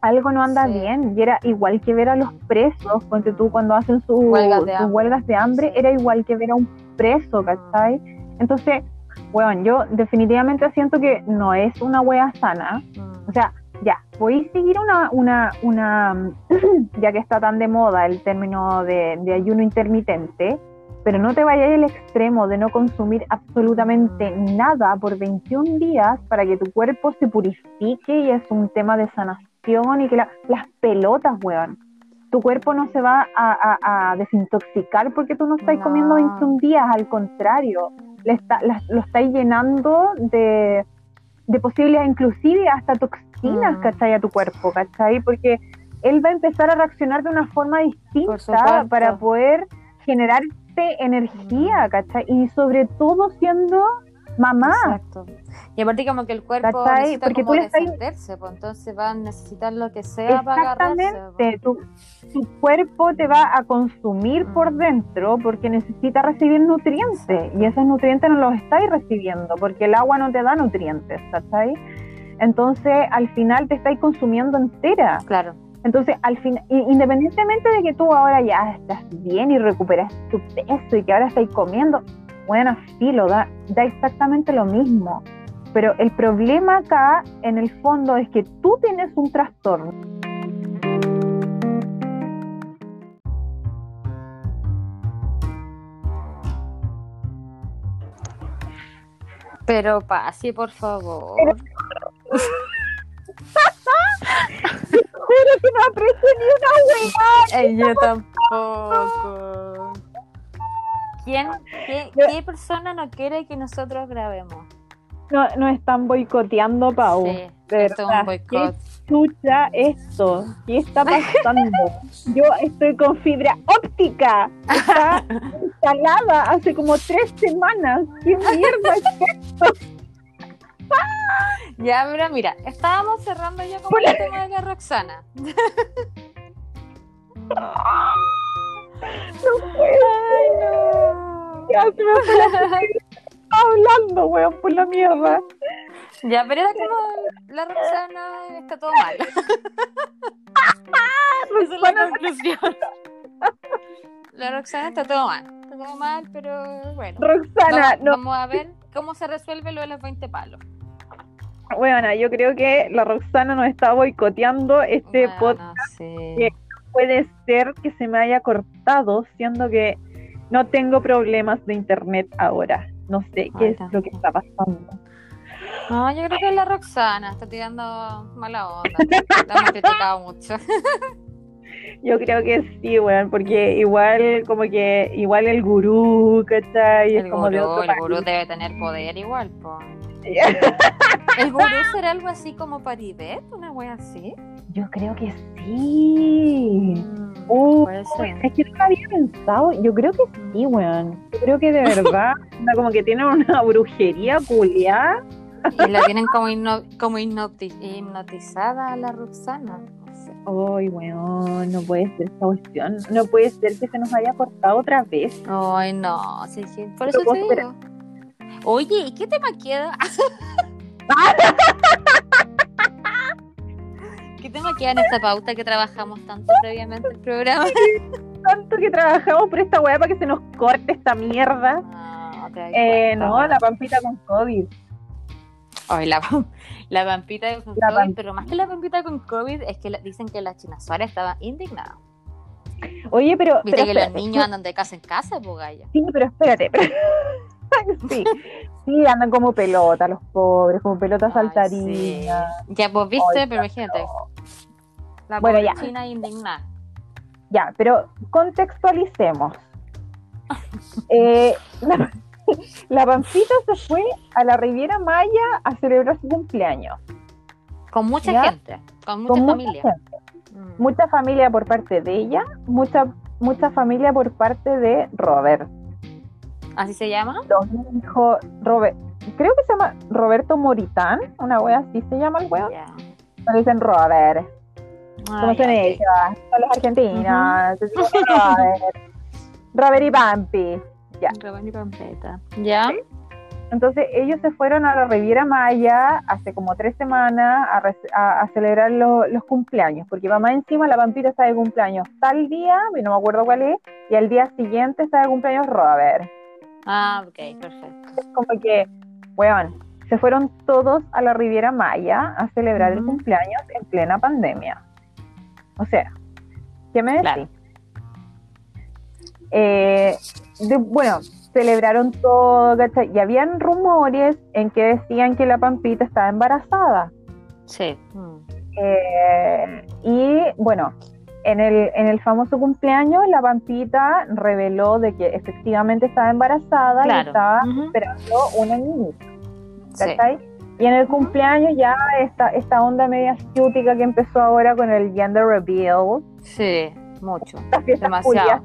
algo no anda Sí. bien y era igual que ver a los presos, ponte tú cuando hacen su- Huelgas de sus hambre. huelgas de hambre, era igual que ver a un preso, ¿cachai? Entonces, weón, yo definitivamente siento que no es una wea sana, Mm. o sea, ya, podéis seguir una, una, una, ya que está tan de moda el término de, de ayuno intermitente, pero no te vayas al extremo de no consumir absolutamente nada por 21 días para que tu cuerpo se purifique y es un tema de sanación y que la- las pelotas, weón. Tu cuerpo no se va a, a- a desintoxicar porque tú no estás No. comiendo 21 días, al contrario, le está, la- lo estáis llenando de, de posibles, inclusive hasta toxinas, Mm. ¿cachai? A tu cuerpo, ¿cachai? Porque él va a empezar a reaccionar de una forma distinta para poder energía. ¿cachai? Y sobre todo siendo mamá. Exacto. Y aparte como que el cuerpo ¿Cachai? necesita Porque como tú defenderse, pues entonces va a necesitar lo que sea para agarrarse. Exactamente, pues. tu, tu cuerpo te va a consumir por Mm. dentro porque necesita recibir nutrientes y esos nutrientes no los estáis recibiendo porque el agua no te da nutrientes, ¿cachai? Entonces al final te estáis consumiendo entera. Claro. Entonces al final, independientemente de que tú ahora ya estás bien y recuperas tu peso y que ahora estáis comiendo, bueno, filo, da, da exactamente lo mismo. Pero el problema acá, en el fondo, es que tú tienes un trastorno. Pero pase, por favor. Juro que no aprecio ni una hueá. Eh, yo tampoco. ¿Quién, qué, qué persona no quiere que nosotros grabemos? No, nos están boicoteando, Pau. Sí, de esto es un boicot. Escucha esto. ¿Qué está pasando? Yo estoy con fibra óptica. Está instalada hace como tres semanas. ¿Qué mierda es esto? Ya, pero mira, estábamos cerrando ya con el tema de la Roxana. No puedo. Ay, no. Ya se me fue la hablando, weón, por la mierda. Ya, pero era como la Roxana está todo mal. Esa es la Roxana- conclusión. La Roxana está todo mal. Está todo mal, pero bueno. Roxana, vamos, no, vamos a ver cómo se resuelve lo de los 20 palos. weona, yo creo que la Roxana nos está boicoteando este Bueno, podcast. sí. que- Puede ser que se me haya cortado, siendo que no tengo problemas de internet ahora. No sé qué Ay, es lo que está pasando. No, yo creo que es la Roxana está tirando mala onda. La hemos criticado mucho. Yo creo que sí, weón, porque igual, como que, igual el gurú, ¿cachai? Es El como de gurú, otro el gurú debe tener poder igual, po. ¿El gurú será algo así como Paribet? ¿Una wea así? Yo creo que sí. Mm, Uh. Es que no lo había pensado. Yo creo que sí, weón. Yo creo que de verdad, como que tienen una brujería culiada. Y la tienen como, hipno- como hipnoti- hipnotizada a la Roxana. Ay, weón, no puede ser esta cuestión. No puede ser que se nos haya cortado otra vez. Ay, no. sí, sí, Por eso te digo. Oye, ¿y qué tema queda? ¿Qué tema queda en esta pauta que trabajamos tanto previamente el programa? Tanto que trabajamos por esta weá para que se nos corte esta mierda. Eh, no, la pampita con COVID. Ay, la, la pampita con La COVID, pam- pero más que la pampita con COVID es que la- dicen que la China Suárez estaba indignada. Oye, pero. Viste pero que los niños andan de casa en casa, pues gaya. Sí, pero espérate. sí, sí, andan como pelota los pobres, como pelotas Ay, sí. Ya, pues viste, Ay, pero imagínate. La Bueno, pobre ya. China indignada. Ya, pero contextualicemos. Eh, la, la Pampita se fue a la Riviera Maya a celebrar su cumpleaños. Con mucha ¿Ya? gente, con mucha con mucha familia. gente. Mm. Mucha familia por parte de ella, mucha, mucha familia por parte de Robert. ¿Así se llama? Hijos, Robert, creo que se llama Roberto Moritán, una wea así se llama el weón. Me dicen Robert. ¿Cómo ay, ellos? Son los argentinos. se dicen Robert. Robert y Pampi. Ya. Rabani Pampeta. ¿Ya? Entonces ellos se fueron a la Riviera Maya hace como tres semanas a, rece- a- a celebrar lo- los cumpleaños, porque va más encima la Pampita está de cumpleaños tal día, y no me acuerdo cuál es, y al día siguiente está de cumpleaños Robert. Ah, ok, perfecto. Es como que, weón, se fueron todos a la Riviera Maya a celebrar el cumpleaños en plena pandemia. O sea, ¿qué me decís? Claro. Eh, de- bueno, celebraron todo, ¿cachai? Y habían rumores en que decían que la Pampita estaba embarazada. Sí. Eh, y bueno, en el, en el famoso cumpleaños, la Pampita reveló de que efectivamente estaba embarazada y estaba esperando una niñita, Sí. ¿cachai? Y en el cumpleaños ya esta, esta onda media ciútica que empezó ahora con el gender reveal, Sí. Mucho. Demasiado.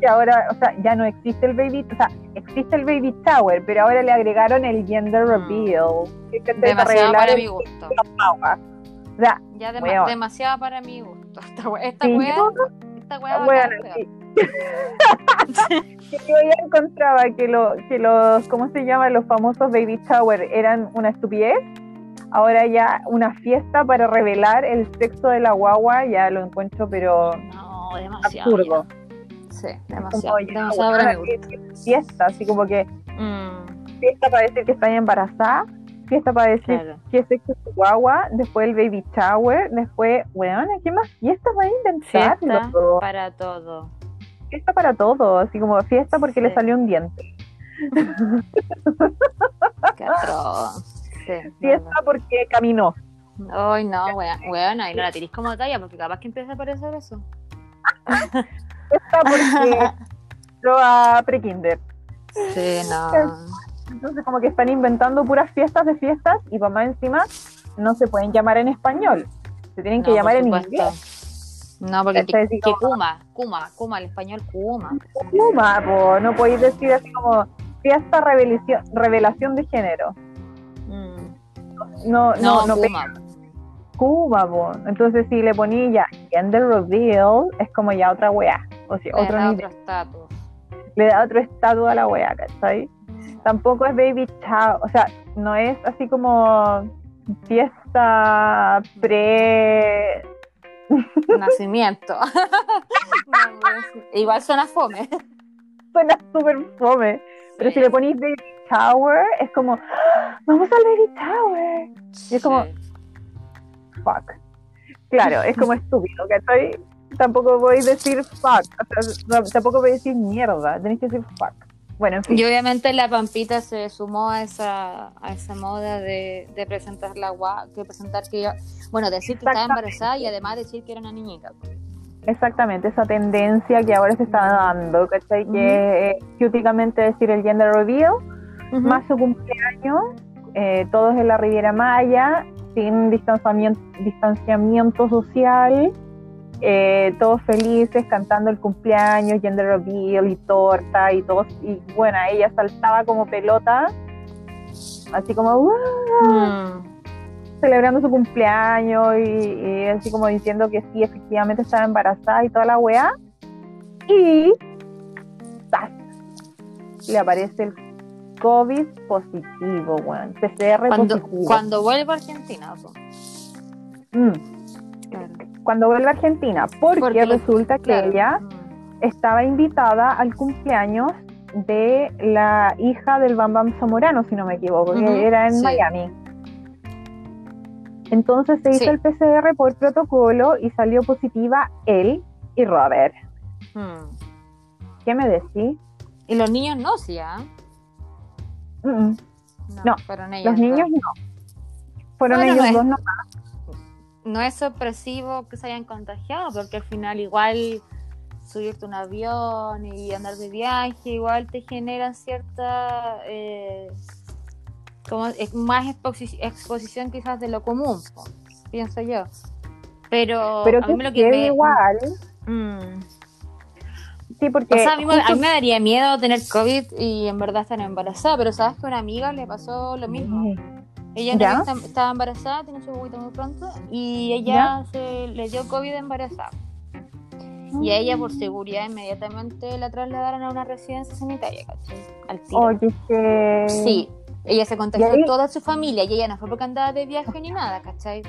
que ahora, o sea, ya no existe el baby, o sea, existe el baby shower, pero ahora le agregaron el gender Mm. reveal. que te Demasiado para mi gusto. O sea, Ya Weón. demasiado para mi gusto. Esta wea, esta Sí, wea, yo- esta wea va a Bueno, sí. yo ya encontraba que, lo, que los, ¿cómo se llama? Los famosos baby shower eran una estupidez. Ahora ya una fiesta para revelar el sexo de la guagua, ya lo encuentro, pero No, demasiado. absurdo. ya. Sí, Como demasiado. ya, demasiado que- que fiesta, así como que Mm, fiesta para decir que está embarazada, fiesta para decir claro. que sexo es tu guagua, después el baby shower, después, weón, ¿qué más fiesta para inventar? Fiesta loco? para todo. Fiesta para todo, así como fiesta porque Sí. le salió un diente. Qué. Sí, Fiesta porque caminó. Ay, no, weón, weón, ahí no la tirís como talla porque capaz que empieza a aparecer eso. Fiesta porque entró a prekinder. Sí, no. Entonces como que están inventando puras fiestas de fiestas y más encima no se pueden llamar en español. Se tienen que No, llamar en inglés. No, porque es que como- Kuma, Kuma, Kuma, el español Kuma. Kuma, po, no podéis decir así como fiesta revelación, revelación de género. Mm. No, No, no, no, Kuma. Kuma, po. Entonces si le ponía ya gender reveal, es como ya otra weá. O sea, Le otro da nivel. otro estatus. le da otro estatus a la wea, ¿cachai? Tampoco es baby shower, o sea, no es así como fiesta pre... Nacimiento. No, Igual suena fome. Suena súper fome, pero si le ponéis baby shower, es como, ¡Ah! vamos al baby shower. Y es como-. Fuck. Claro, es como estúpido, ¿cachai? Tampoco podéis decir fuck, o sea, no- tampoco podéis decir mierda, tenéis que decir fuck. Bueno, en fin. Y obviamente la Pampita se sumó a esa, a esa moda de, de presentar la gua, que presentar que ella- bueno, decir que estaba embarazada y además decir que era una niñita. Exactamente, esa tendencia que ahora se está dando, ¿cachai? Que es cúticamente decir el gender reveal, más su cumpleaños, eh, todos en la Riviera Maya, sin distanciamiento, distanciamiento social, eh, todos felices cantando el cumpleaños, gender reveal y torta y todo. Y bueno, ella saltaba como pelota, así como ¡guau! Mm. celebrando su cumpleaños y, y así como diciendo que sí, efectivamente estaba embarazada y toda la weá. Y le aparece el COVID positivo, weón. PCR Cuando, positivo. cuando vuelva a Argentina. Mm, Claro. cuando vuelve a Argentina, porque, resulta que claro. ella Mm. estaba invitada al cumpleaños de la hija del Bam Bam Zamorano, si no me equivoco, que Ujú, era en sí. Miami. Entonces se hizo Sí. el PCR por protocolo y salió positiva él y Robert. Mm. ¿Qué me decís? Y los niños no, sí, ¿ah? Mm. No, fueron ellos Los niños dos. no. Fueron Bueno, ellos no es- dos no. No es sorpresivo que se hayan contagiado, porque al final igual subirte un avión y andar de viaje igual te genera cierta eh, como es más exposi- exposición quizás de lo común, pienso yo. Pero, Pero a mí que lo que quede me... igual. Mm. Sí, porque O sea, a mí, me- a justo- mí me daría miedo tener COVID y en verdad estar embarazada, pero sabes que a una amiga le pasó lo mismo. Ella ¿Ya? está- estaba embarazada, tiene su huevito muy pronto, y ella se le dio COVID embarazada. Y a ella, por seguridad, inmediatamente la trasladaron a una residencia sanitaria, ¿cachai? Al tiro. Oye, que... Sí, ella se contagió toda su familia y ella no fue porque andaba de viaje ni nada, ¿cachai?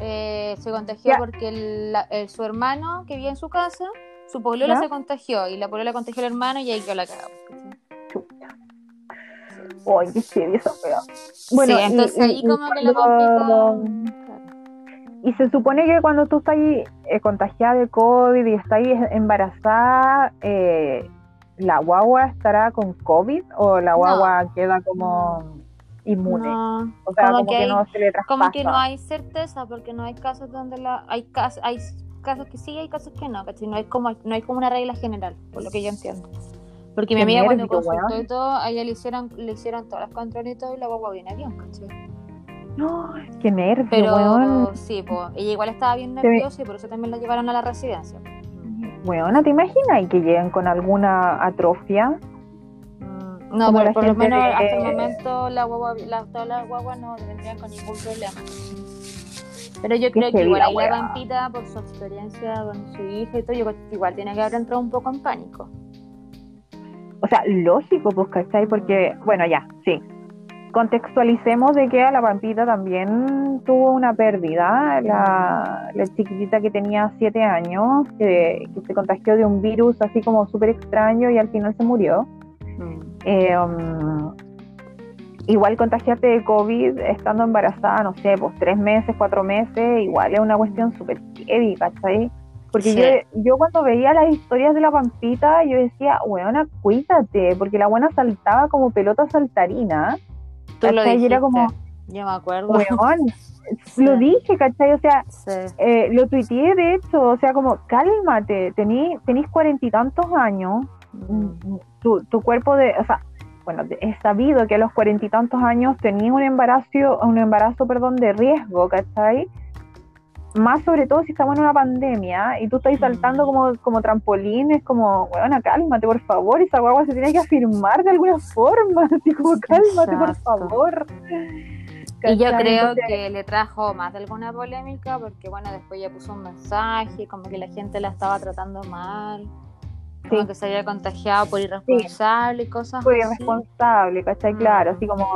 Eh, se contagió Ya. porque el- la- el- su hermano que vivía en su casa, su polola ¿Ya? se contagió y la polola contagió al hermano y ahí quedó la cagada. ¿cachai? Oye, qué serio esa wea. Bueno, sí, y- entonces y- ahí y como que complicó. Claro. Y se supone que cuando tú estás ahí, eh, contagiada de COVID y estás ahí embarazada, eh, ¿la guagua estará con COVID o la guagua queda como inmune? No, o sea, como como, que que, hay- no se le traspasa. como que no hay certeza porque no hay casos donde la hay casos hay casos que sí hay casos que no ¿cachai? no hay como no hay como una regla general por lo que yo entiendo porque mi amiga cuando consultó y todo a ella le hicieron le hicieron todas las controles y todo y la guagua viene bien ¿cachai? No, qué nervio, pero weón. sí pues ella igual estaba bien nerviosa y por eso también la llevaron a la residencia Bueno, ¿te imaginas que lleguen con alguna atrofia? Mm, no, pero por lo menos hasta el momento la guagua, la, todas las guaguas no vendrían con ningún problema. Pero yo creo que igual ahí la vampita, por su experiencia con su hija y todo, yo igual tiene que haber entrado un poco en pánico. O sea, lógico, pues, ¿cachai? Porque, bueno, ya, sí. Contextualicemos de que a la vampita también tuvo una pérdida, la, la chiquitita que tenía siete años, que, se contagió de un virus así como súper extraño y al final se murió. Mm. Eh, um, igual contagiarte de COVID estando embarazada, no sé, pues tres meses, cuatro meses, igual es una cuestión súper heavy, ¿cachai? Porque yo, yo cuando veía las historias de la Pampita, yo decía, weona, cuídate, porque la buena saltaba como pelota saltarina. Tú lo dijiste, era como, yo me acuerdo. Weón, lo dije, ¿cachai? O sea, eh, lo tuiteé de hecho, o sea, como, cálmate, tenís cuarenta y tantos años, mm. tu, tu cuerpo de, o sea, bueno, es sabido que a los cuarenta y tantos años tenías un embarazo, un embarazo, perdón, de riesgo, ¿cachai? Más sobre todo si estamos en una pandemia y tú estás saltando como, como trampolín, es como, bueno, cálmate, por favor, esa guagua se tiene que afirmar de alguna forma, así como, cálmate, por favor. Y yo creo que le trajo más de alguna polémica porque, bueno, después ya puso un mensaje, como que la gente la estaba tratando mal como que se había contagiado por irresponsable y cosas por irresponsable, ¿cachai? Claro, así como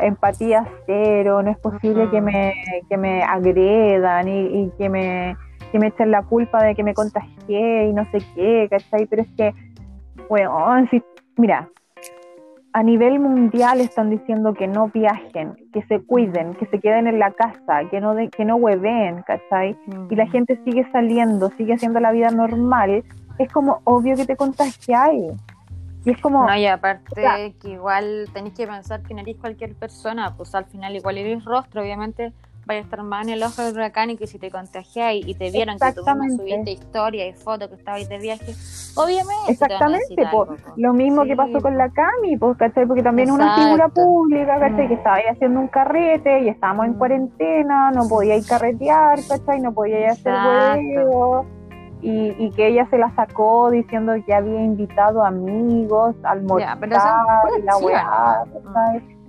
empatía cero, no es posible que, me, que me agredan y, que me que me echen la culpa de que me contagié y no sé qué, ¿cachai? Pero es que, bueno, mira, a nivel mundial están diciendo que no viajen, que se cuiden, que se queden en la casa, que no de, que no hueven, ¿cachai? Y la gente sigue saliendo, sigue haciendo la vida normal es como obvio que te contagiáis. Y es como. No, y aparte que igual tenéis que pensar que no eres cualquier persona, pues al final igual eres rostro, obviamente vaya a estar más en el ojo del huracán y que si te contagiáis y te vieron que tú subiste historia y fotos que estabais de viaje, obviamente. Exactamente, lo mismo que pasó con la Cami, pues, ¿cachai? Porque también una figura pública, ¿cachai? Que estaba ahí haciendo un carrete y estábamos en mm. cuarentena, no podía ir carretear, ¿cachai? No podía ir a hacer huevos y, que ella se la sacó diciendo que había invitado amigos al almorzar y la weá,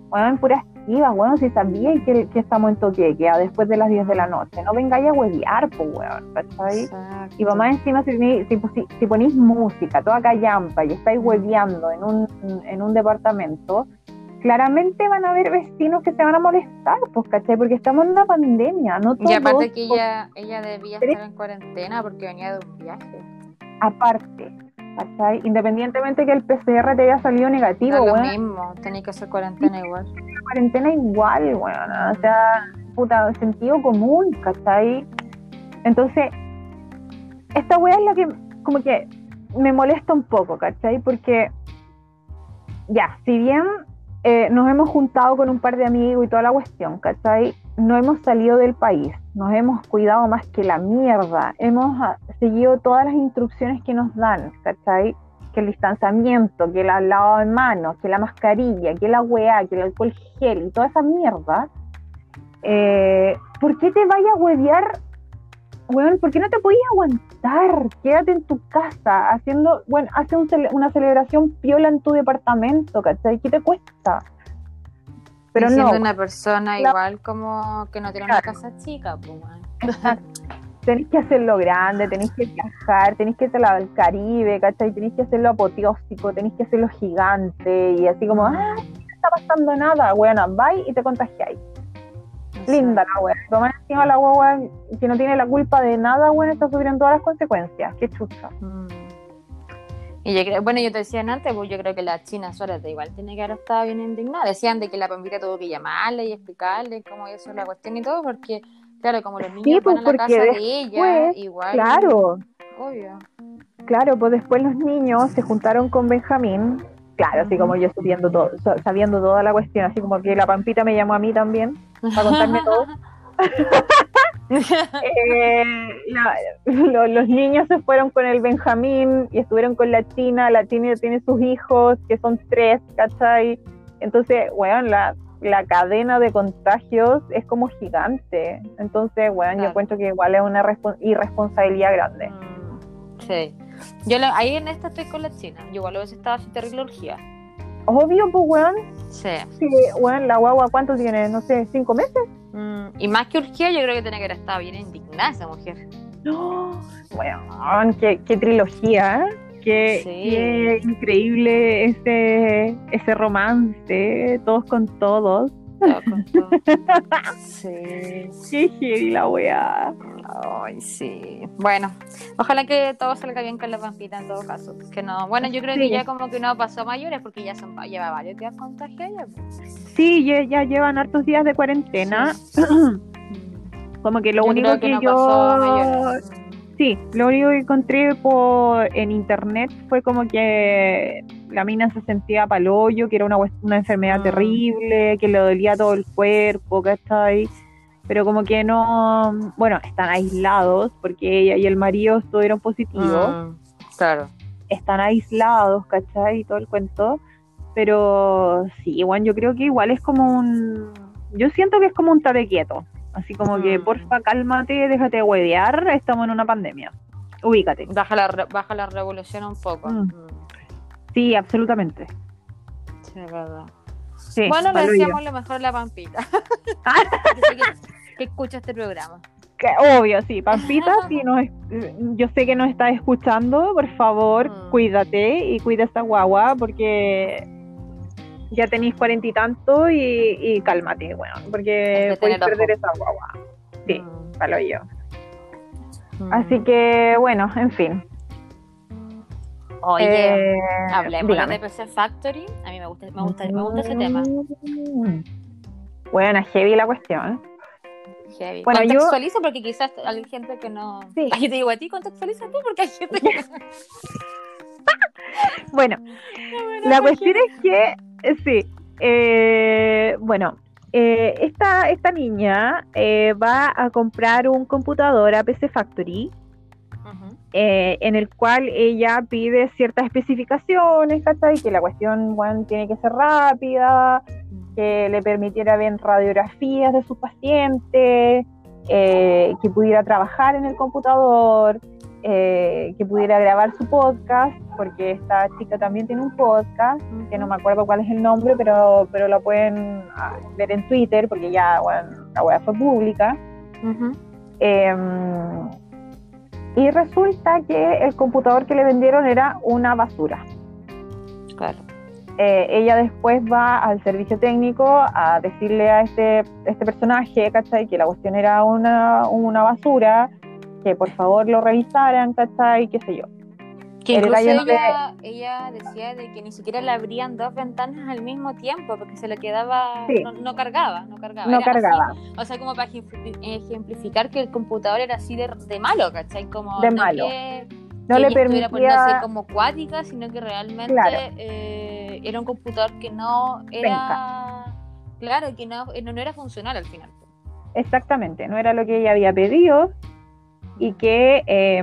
Bueno, en puras chivas, bueno, si sabía que, que estamos en toque queda después de las 10 de la noche, no vengáis a huevear, pues weón, ¿cachai? Y mamá encima si, si, si, ponís música, toda callampa y estáis hueveando en un, en un departamento, claramente van a haber vecinos que se van a molestar, pues, ¿cachai? Porque estamos en una pandemia, ¿no? y aparte que ella, ella debía estar en cuarentena porque venía de un viaje. Aparte, ¿cachai? Independientemente que el PCR te haya salido negativo, no, lo mismo, tenés que hacer cuarentena igual. Cuarentena igual, bueno, o sea, puta, sentido común, ¿cachai? Entonces, esta weá es la que, como que, me molesta un poco, ¿cachai? Porque, ya, si bien eh, nos hemos juntado con un par de amigos y toda la cuestión, ¿cachai? No hemos salido del país, nos hemos cuidado más que la mierda, hemos ah, seguido todas las instrucciones que nos dan, ¿cachai? Que el distanciamiento, que el lavado de manos, que la mascarilla, que la weá, que el alcohol gel y toda esa mierda. Eh, ¿Por qué te vaya a huevear bueno, ¿por qué no te podías aguantar? Quédate en tu casa haciendo, bueno, hace una celebración piola en tu departamento, ¿cachai? ¿Qué te cuesta? Pero no. una persona igual como que no tiene una casa chica, pues, Tenés que hacerlo grande, tenés que viajar, tenés que hacerlo al Caribe, ¿cachai? Tenés que hacerlo apoteósico, tenés que hacerlo gigante y así como, ah, no está pasando nada, bueno, bye y te contagiáis linda la wea. Tomar encima la guagua que no tiene la culpa de nada, bueno, está sufriendo todas las consecuencias. Qué chucha. Mm. Y yo creo, bueno, yo te decía antes, pues yo creo que la China Suárez igual tiene que haber estado bien indignada. Decían de que la Pampita tuvo que llamarle y explicarle cómo eso es la cuestión y todo, porque, claro, como los niños pues, van a la casa de ella, igual. Claro. Obvio. Claro, pues después los niños se juntaron con Benjamín claro, así como yo subiendo todo, sabiendo toda la cuestión, así como que la Pampita me llamó a mí también para contarme todo. Eh, los niños se fueron con el Benjamín y estuvieron con la China, la China tiene sus hijos, que son tres, ¿cachai? Entonces, bueno, la, la cadena de contagios es como gigante. Entonces, bueno, yo encuentro que igual es una irresponsabilidad grande. Mm, sí. Yo lo- ahí en esta estoy con la china. Yo igual a veces estaba así terrible urgida. Obvio, pues, weón. Sí. Sí, weón, la guagua, ¿cuánto tiene? No sé, ¿cinco meses? Mm, y más que urgida, yo creo que tenía que haber estado bien indignada esa mujer. No, weón, qué, qué trilogía, ¿eh? Qué, Sí. qué increíble ese, ese romance, todos con todos. Todo con todo. Sí. Qué heavy la weá. Ay, sí. Bueno, ojalá que todo salga bien con la pampita en todo caso. Que no. Bueno, yo creo Sí. que ya como que no pasó a mayores porque ya son lleva varios días contagiados pues. Sí, ya, ya llevan hartos días de cuarentena. Como que lo Yo único creo que, no yo... Sí, lo único que encontré por, en internet fue como que la mina se sentía palollo, que era una, una enfermedad Mm. terrible, que le dolía todo el cuerpo, ¿cachai? Pero como que no, bueno, están aislados porque ella y el marido estuvieron positivos, Mm, claro. están aislados, ¿cachai? Y todo el cuento. Pero sí, igual yo creo que igual es como un, yo siento que es como un tate quieto. Así como que, Mm. porfa, cálmate, déjate huevear, estamos en una pandemia. Ubícate. Baja la, re- baja la revolución un poco. Mm. Mm, Sí, absolutamente. Sí, es verdad. Sí, bueno, le decíamos lo mejor a la pampita. Ah. que, escucha este programa. Que obvio, sí. Pampita, si nos, es- yo sé que nos estás escuchando, por favor, Mm. cuídate y cuida a esta guagua porque ya tenéis cuarenta y tanto y, y cálmate, bueno, porque que podéis perder esa guagua. Sí, Mm. palo yo. Mm. Así que, bueno, en fin. Oye, Eh, hablemos dígame. de PC Factory. A mí me gusta, me gusta, me gusta ese tema. Bueno, heavy la cuestión. Heavy. Bueno, yo- contextualiza porque quizás hay gente que no. Sí. Ay, yo te digo a ti, contextualiza tú porque hay gente que. Bueno, la cuestión es que, sí, eh, bueno, eh, esta, esta niña eh, va a comprar un computador a PC Factory, eh, en el cual ella pide ciertas especificaciones, ¿cachai? Que la cuestión, bueno, tiene que ser rápida, que le permitiera ver radiografías de sus pacientes, eh, que pudiera trabajar en el computador, eh, que pudiera grabar su podcast, porque esta chica también tiene un podcast, que no me acuerdo cuál es el nombre, pero, pero lo pueden ah, ver en Twitter, porque ya bueno, la web fue pública. Eh, y resulta que el computador que le vendieron era una basura. Claro. Eh, ella después va al servicio técnico a decirle a este, este personaje, ¿cachai? Que la cuestión era una, una basura, que por favor lo revisaran, ¿cachai? Qué sé yo. Que El incluso ella, ella decía de que ni siquiera le abrían dos ventanas al mismo tiempo porque se le quedaba. Sí. No, no cargaba, no cargaba. No así. cargaba. O sea, como para ejempli- ejemplificar que el computador era así de, de malo, ¿cachai? Como De no malo. que, No que le permitía... como cuática, sino que realmente Claro. eh, era un computador que no era. Claro, que no, no, no era funcional al final. Exactamente, no era lo que ella había pedido y que eh,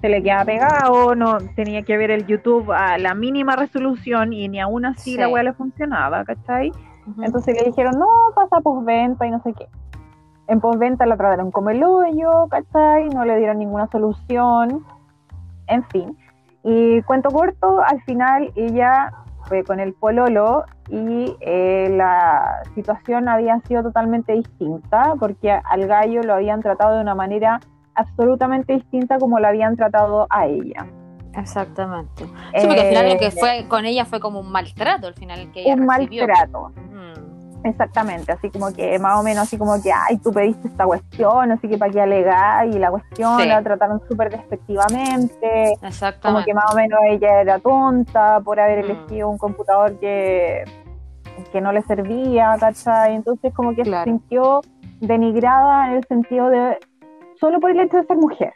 se le quedaba pegado, no tenía que ver el YouTube a la mínima resolución y ni aún así Sí. la weá le funcionaba, ¿cachai? Entonces le dijeron, no, pasa postventa y no sé qué. En postventa la trataron como el hoyo, ¿cachai? No le dieron ninguna solución. En fin. Y cuento corto, al final ella fue con el pololo y eh, la situación había sido totalmente distinta porque al gallo lo habían tratado de una manera absolutamente distinta como lo habían tratado a ella. Exactamente. Sí, porque al final lo Eh, que fue con ella fue como un maltrato, al final que ella un recibió. maltrato. Mm. Exactamente, así como que más o menos así como que, ay, tú pediste esta cuestión, así que para qué alegar, y la cuestión Sí. la trataron súper despectivamente, como Exactamente. que más o menos ella era tonta por haber Mm. elegido un computador que, que no le servía, ¿cachai? Entonces como que Claro. se sintió denigrada en el sentido de, solo por el hecho de ser mujer.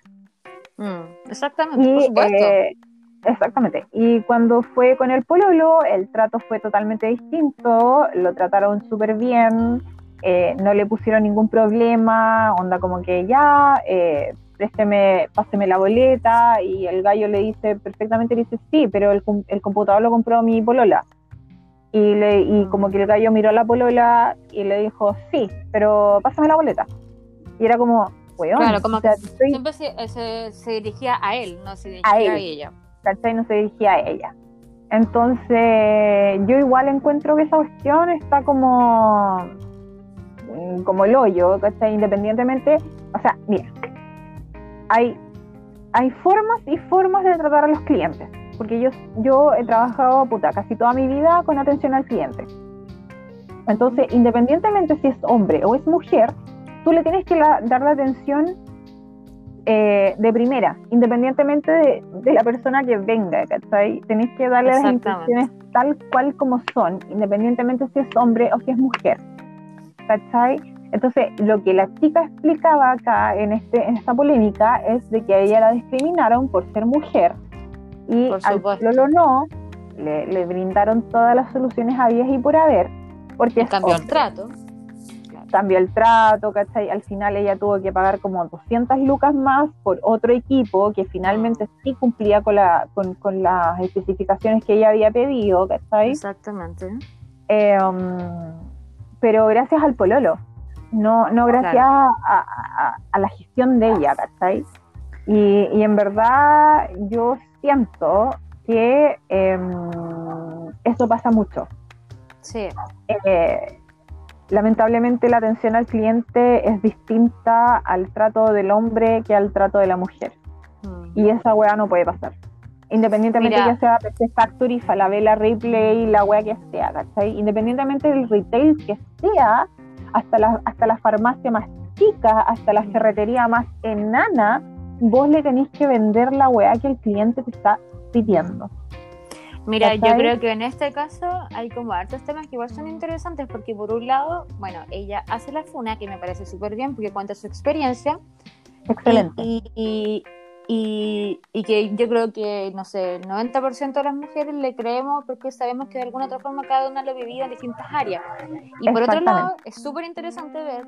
Mm, Exactamente, por Y, supuesto. eh, exactamente. Y cuando fue con el pololo, el trato fue totalmente distinto, lo trataron súper bien, eh, no le pusieron ningún problema, onda como que ya, eh, présteme, páseme la boleta, y el gallo le dice, perfectamente le dice, sí, pero el, el computador lo compró mi polola. Y, le, y como que el gallo miró a la polola y le dijo, sí, pero pásame la boleta. Y era como, weón. Claro, como O sea, que estoy- siempre se, eh, se, se dirigía a él, no se dirigía A ella. ¿cachai? No se dirigía a ella. Entonces, yo igual encuentro que esa cuestión está como, mm, como el hoyo, ¿cachai? Independientemente, o sea, mira, hay, hay formas y formas de tratar a los clientes, porque yo, yo he trabajado, puta, casi toda mi vida con atención al cliente. Entonces, independientemente si es hombre o es mujer, tú le tienes que la- dar la atención eh, de primera, independientemente de, de la persona que venga, ¿cachai? Tenés que darle las instrucciones tal cual como son, independientemente si es hombre o si es mujer, ¿cachai? Entonces, lo que la chica explicaba acá en, este, en esta polémica es de que a ella la discriminaron por ser mujer y al. Lolo no, le, le brindaron todas las soluciones habidas y por haber, porque es el trato. Cambió el trato, ¿cachai? Al final ella tuvo que pagar como 200 lucas más por otro equipo que finalmente sí cumplía con, la, con, con las especificaciones que ella había pedido, ¿cachai? Exactamente. Eh, um, pero gracias al pololo, no, no gracias Claro. a, a- a la gestión de ella, ¿cachai? Y, y en verdad yo siento que em, eso pasa mucho. Sí. Eh, lamentablemente la atención al cliente es distinta al trato del hombre que al trato de la mujer. Mm. Y esa weá no puede pasar. Independientemente Mira. que sea PC Factory, Falabella, Replay, la weá que sea, ¿cachai? Independientemente del retail que sea, hasta la, hasta la farmacia más chica, hasta la ferretería más enana, vos le tenéis que vender la weá que el cliente te está pidiendo. Mira, yo creo que en este caso hay como hartos temas que igual son interesantes porque por un lado, bueno, ella hace la funa, que me parece súper bien porque cuenta su experiencia. Excelente. Y, y, y, y que yo creo que, no sé, el 90% de las mujeres le creemos porque sabemos que de alguna otra forma cada una lo vivido en distintas áreas. Y por otro lado, es súper interesante ver,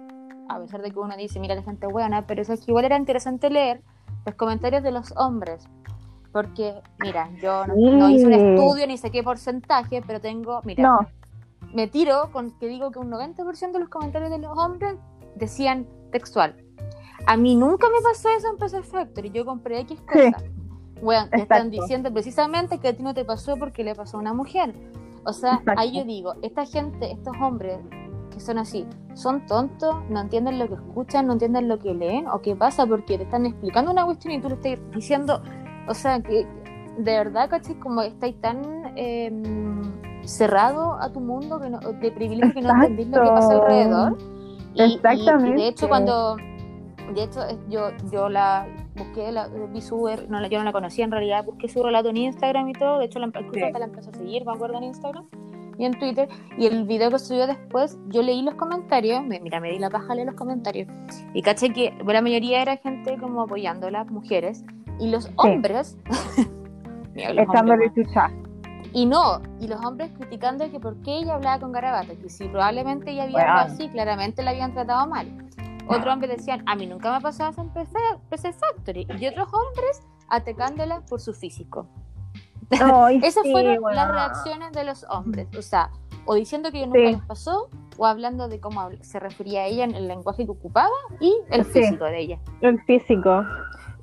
a pesar de que uno dice, mira, la gente buena, pero eso es que igual era interesante leer los comentarios de los hombres. Porque, mira, yo no, no hice un Sí. estudio ni sé qué porcentaje, pero tengo, mira, No, me tiro con que digo que un 90% de los comentarios de los hombres decían textual. A mí nunca me pasó eso en PC Factory, yo compré X Sí. cosas. Bueno, te están diciendo precisamente que a ti no te pasó porque le pasó a una mujer. O sea, Exacto. ahí yo digo, esta gente, estos hombres que son así, son tontos, no entienden lo que escuchan, no entienden lo que leen, o qué pasa porque te están explicando una cuestión y tú le estás diciendo, o sea, que de verdad, ¿cachai? Como estáis tan eh, cerrado a tu mundo que no- de privilegio que no entendís lo que pasa alrededor. Y, y- y Exactamente. de hecho, cuando. De hecho, yo, yo la busqué, la, vi su. No, la- yo no la conocía en realidad, busqué su relato en Instagram y todo. De hecho, la, Sí. hasta la empecé a seguir, me acuerdo, en Instagram y en Twitter. Y el video que subió después, yo leí los comentarios. me- mira, me di la paja leer los comentarios. Y caché que la mayoría era gente como apoyando a las mujeres. Y los hombres. Mira, los hombres, chucha. y no, y los hombres criticando que por qué ella hablaba con garabatos, que si probablemente ella había hablado Weón. así, claramente la habían tratado mal. Otros hombres decían, a mí nunca me ha pasado eso en PC, PC Factory. Y otros hombres atacándola por su físico. Esas sí, fueron weón. las reacciones de los hombres. O sea, o diciendo que nunca Sí. les pasó, o hablando de cómo se refería a ella en el lenguaje que ocupaba y el Sí. físico de ella. El físico.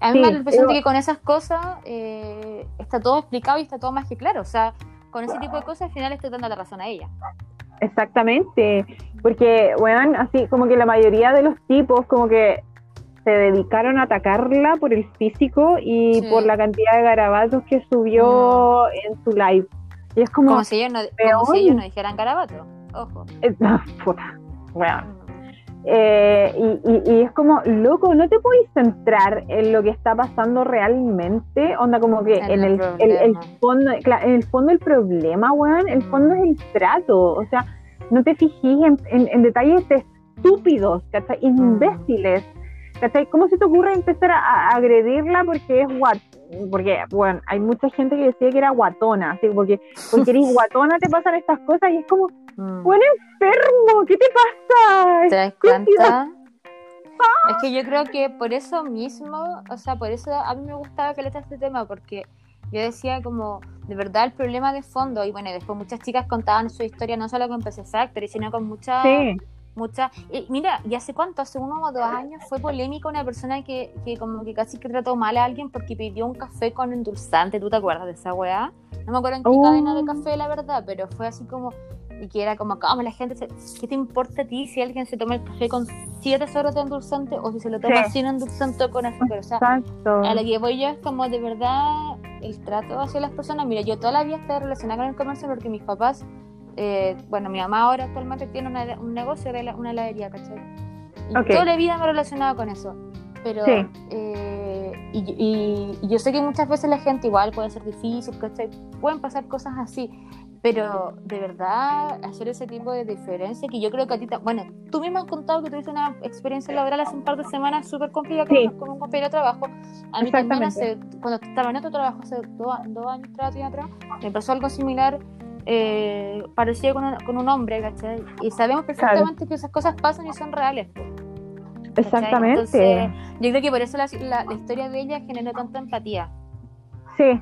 A mí Sí, me da la impresión de que con esas cosas eh, está todo explicado y está todo más que claro. O sea, con ese tipo de cosas al final estoy dando la razón a ella. Exactamente. Porque, weón, así como que la mayoría de los tipos como que se dedicaron a atacarla por el físico y Sí. por la cantidad de garabatos que subió en su live. Y es como, Como si ellos no, como si peor. ellos no dijeran garabato. Ojo. eh, no, puta, weón. Eh, y, y- y es como, loco, no te podéis centrar en lo que está pasando realmente, onda como que En en, el fondo, en el fondo el problema, weón, el fondo es el trato, o sea, no te fijís en, en- en detalles estúpidos, ¿cachai? Mm. Imbéciles, ¿cachai? ¿Cómo se te ocurre empezar a, a agredirla porque es guat porque, bueno, hay mucha gente que decía que era guatona, así porque, porque eres guatona te pasan estas cosas y es como, Mm. bueno, enfermo, ¿qué te pasa? ¿Te das cuenta? Es que yo creo que por eso mismo, o sea, por eso a mí me gustaba que le este tema, porque yo decía como, de verdad el problema de fondo, y bueno, después muchas chicas contaban su historia no solo con PC Factory, sino con muchas Sí, mucha y mira y hace cuánto hace uno o dos años fue polémica una persona que, que como que casi que trató mal a alguien porque pidió un café con endulzante ¿tú te acuerdas de esa weá? no me acuerdo en qué Oh. cadena de café la verdad pero fue así como y que era como como la gente se- ¿qué te importa a ti si alguien se toma el café con siete sobres de endulzante o si se lo toma Sí. sin endulzante o con azúcar o sea Exacto. a lo que voy yo es como de verdad el trato hacia las personas. Mira, yo toda la vida estoy relacionada con el comercio porque mis papás, eh, bueno, mi mamá ahora actualmente tiene una- un negocio de la- una heladería, ¿cachai? Y Ok. toda la vida me he relacionado con eso. Pero, Sí. eh, y, y- y yo sé que muchas veces la gente igual puede ser difícil, ¿cachai? Pueden pasar cosas así. Pero de verdad, hacer ese tipo de diferencia que yo creo que a ti, bueno, tú misma has contado que tuviste una experiencia laboral hace un par de semanas súper complicada con, Sí. con un compañero de trabajo. A mí también hace, cuando estaba en otro trabajo, hace dos, dos años atrás, me pasó algo similar, eh, parecido con un, con un hombre, ¿cachai? Y sabemos perfectamente que esas cosas pasan y son reales. ¿cachai? Exactamente. Entonces, yo creo que por eso la, la- la historia de ella generó tanta empatía. Sí,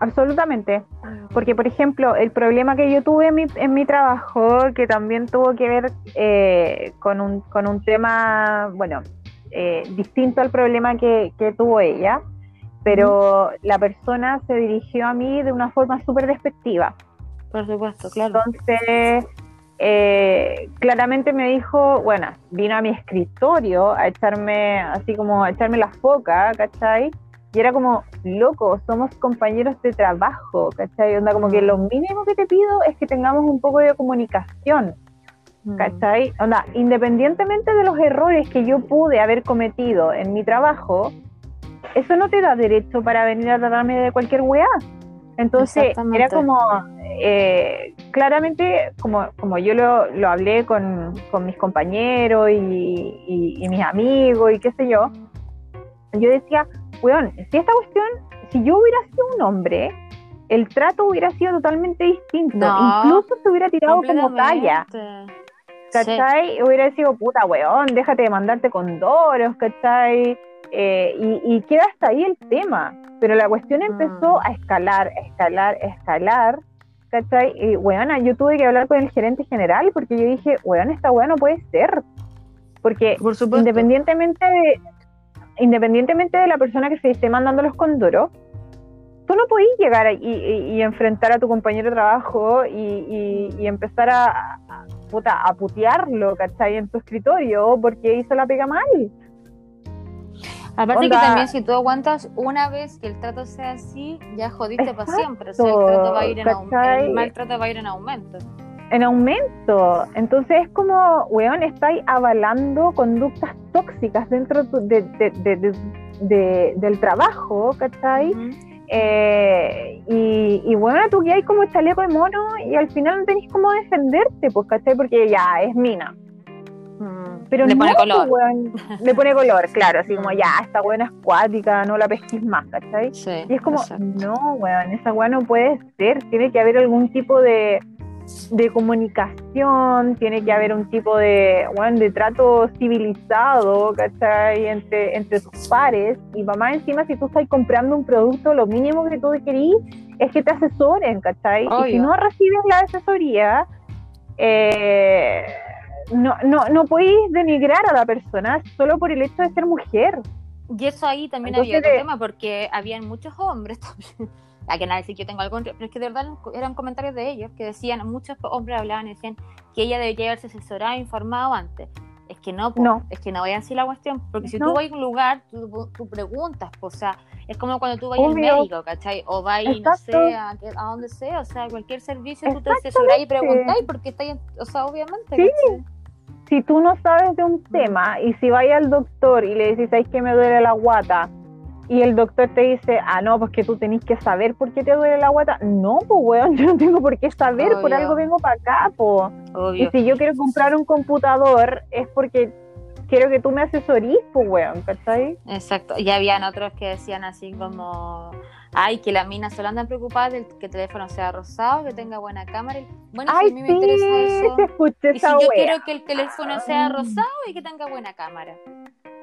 absolutamente. Porque, por ejemplo, el problema que yo tuve en mi, en mi trabajo, que también tuvo que ver eh, con, un, con un tema, bueno, eh, distinto al problema que, que tuvo ella, pero la persona se dirigió a mí de una forma súper despectiva. Por supuesto, claro. Entonces, eh, claramente me dijo, bueno, vino a mi escritorio a echarme, así como a echarme la foca, ¿cachai? Y era como, loco, somos compañeros de trabajo, ¿cachai? Onda, como que lo mínimo que te pido es que tengamos un poco de comunicación, Mm. ¿cachai? Onda, independientemente de los errores que yo pude haber cometido en mi trabajo, eso no te da derecho para venir a tratarme de cualquier weá. Entonces, era como, eh, claramente, como, como yo lo, lo hablé con, con mis compañeros y, y- y mis amigos y qué sé yo, yo decía, weón, si esta cuestión, si yo hubiera sido un hombre, el trato hubiera sido totalmente distinto. No, Incluso se hubiera tirado como talla. Sí. ¿cachai? Hubiera sido puta weón, déjate de mandarte con doros, ¿cachai? Eh, y, y queda hasta ahí el tema. Pero la cuestión empezó Mm. a escalar, a escalar, a escalar, ¿cachai? Y weona, yo tuve que hablar con el gerente general porque yo dije, weón, esta weá no puede ser. Porque Por independientemente de, independientemente de la persona que se esté mandando los condoros, tú no podís llegar a- y, enfrentar a tu compañero de trabajo y empezar a, a, puta, a putearlo, ¿cachai? En tu escritorio porque hizo la pega mal. Aparte Onda- que también si tú aguantas una vez que el trato sea así, ya jodiste para siempre. O sea, el trato va a ir en. El maltrato va a ir en aumento. En aumento. Entonces es como, weón, estáis avalando conductas tóxicas dentro de- de- de- de- de- del trabajo, ¿cachai? Ujú. Eh, y, y bueno, tú que hay como chaleco de mono y al final no tenés cómo defenderte, pues, ¿cachai? Porque ya es mina. Mm. Pero Le no, pone pues, color. weón, le pone color, claro, así como ya, esta buena es cuática, no la pesquís más, ¿cachai? Sí, Y es como, exacto. no, weón, esa weá no puede ser, tiene que haber algún tipo de, de comunicación, tiene que haber un tipo de, weón, de trato civilizado, ¿cachai? Entre, entre tus pares, y mamá encima si tú estás comprando un producto, lo mínimo que tú querís es que te asesoren, ¿cachai? Y si no recibes la asesoría, eh, no, no, no podéis denigrar a la persona solo por el hecho de ser mujer. Y eso ahí también Entonces, había otro de- tema, porque habían muchos hombres también. A que nadie decir que yo tengo algo contra, pero es que de verdad eran comentarios de ellos que decían, muchos hombres hablaban y decían que ella debería haberse asesorado e informado antes. Es que no, po, No. es que no vayan así la cuestión, porque si No. tú vas a un lugar, tú, tú preguntas, o sea, es como cuando tú vas al médico, ¿cachai? O vas, no sé, a, a donde sea, o sea, cualquier servicio tú te asesorás y preguntáis porque está o sea, obviamente. Sí. ¿cachai? Si tú no sabes de un tema y si vayas al doctor y le dices, ¿sabes que me duele la guata? Y el doctor te dice, ah, no, pues que tú tenés que saber por qué te duele la guata. No, pues, weón, yo no tengo por qué saber, por algo vengo para acá, pues. Y si yo quiero comprar un computador es porque quiero que tú me asesorís, pues, weón, ¿cachai? Exacto. Y habían otros que decían así como, ay, que las minas solo andan preocupadas de que el teléfono sea rosado, que tenga buena cámara. Bueno, si Ay, a mí me interesa sí, eso. te Y si yo wea. quiero que el teléfono sea rosado y que tenga buena cámara.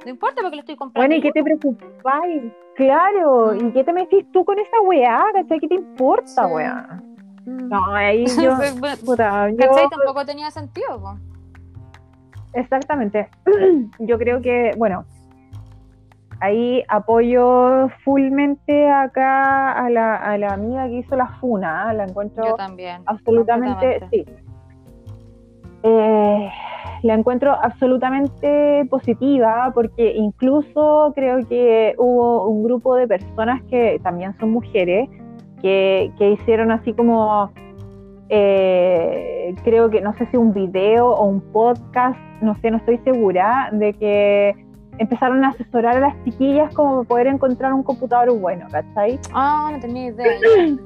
No importa porque lo estoy comprando. Bueno, ¿y qué te preocupáis? Claro, ¿y qué te metís tú con esa weá? ¿Cachai? ¿Qué te importa, Sí. weá? Mm. No, ahí yo, Pues, puta, yo... ¿Cachai? Tampoco tenía sentido, po. Exactamente. Yo creo que, bueno, ahí apoyo fullmente acá a la, a la amiga que hizo la funa, ¿ah? la encuentro Yo también. absolutamente, sí. Eh, la encuentro absolutamente positiva porque incluso creo que hubo un grupo de personas que también son mujeres que, que hicieron así como eh, creo que no sé si un video o un podcast, no sé, no estoy segura, de que empezaron a asesorar a las chiquillas como poder encontrar un computador bueno, ¿cachai? Ah, no tenía idea.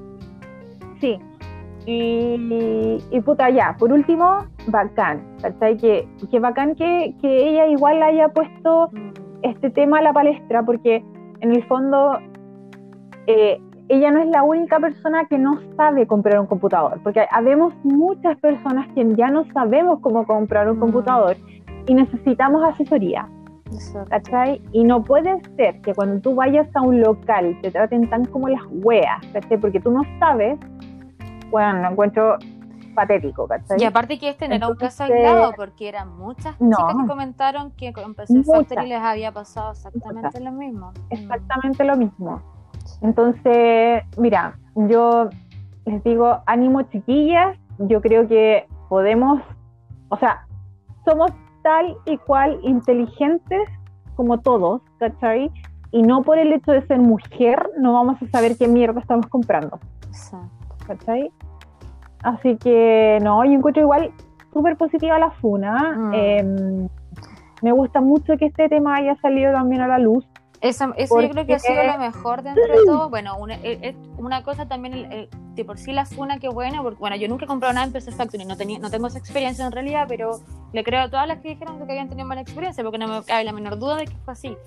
sí. Y, y, puta, ya, por último, bacán, ¿cachai? Que, que bacán que, que ella igual haya puesto este tema a la palestra, porque en el fondo eh, ella no es la única persona que no sabe comprar un computador, porque habemos muchas personas que ya no sabemos cómo comprar un Mm. computador y necesitamos asesoría. Y no puede ser que cuando tú vayas a un local te traten tan como las weas, ¿cachai? Porque tú no sabes, bueno, lo encuentro patético, ¿cachai? Y aparte que este no era un caso aislado, porque eran muchas no. chicas que comentaron que con PC. Factory les había pasado exactamente Muchas. lo mismo. exactamente lo mismo. Entonces, mira, yo les digo, ánimo chiquillas, yo creo que podemos, o sea, somos tal y cual inteligentes como todos, ¿cachai? Y no por el hecho de ser mujer no vamos a saber qué mierda estamos comprando, Exacto. ¿cachai? Así que, no, yo encuentro igual súper positiva la funa. Mm. em, me gusta mucho que este tema haya salido también a la luz. Eso, eso yo creo que ha sido lo mejor dentro de todo. Bueno, una, es- es una cosa también, el- el- de por sí la funa, que bueno, porque bueno, yo nunca he comprado nada en PC Factory, no, tenía, no tengo esa experiencia en realidad, pero le creo a todas las que dijeron que habían tenido mala experiencia, porque no me cabe la menor duda de que fue así.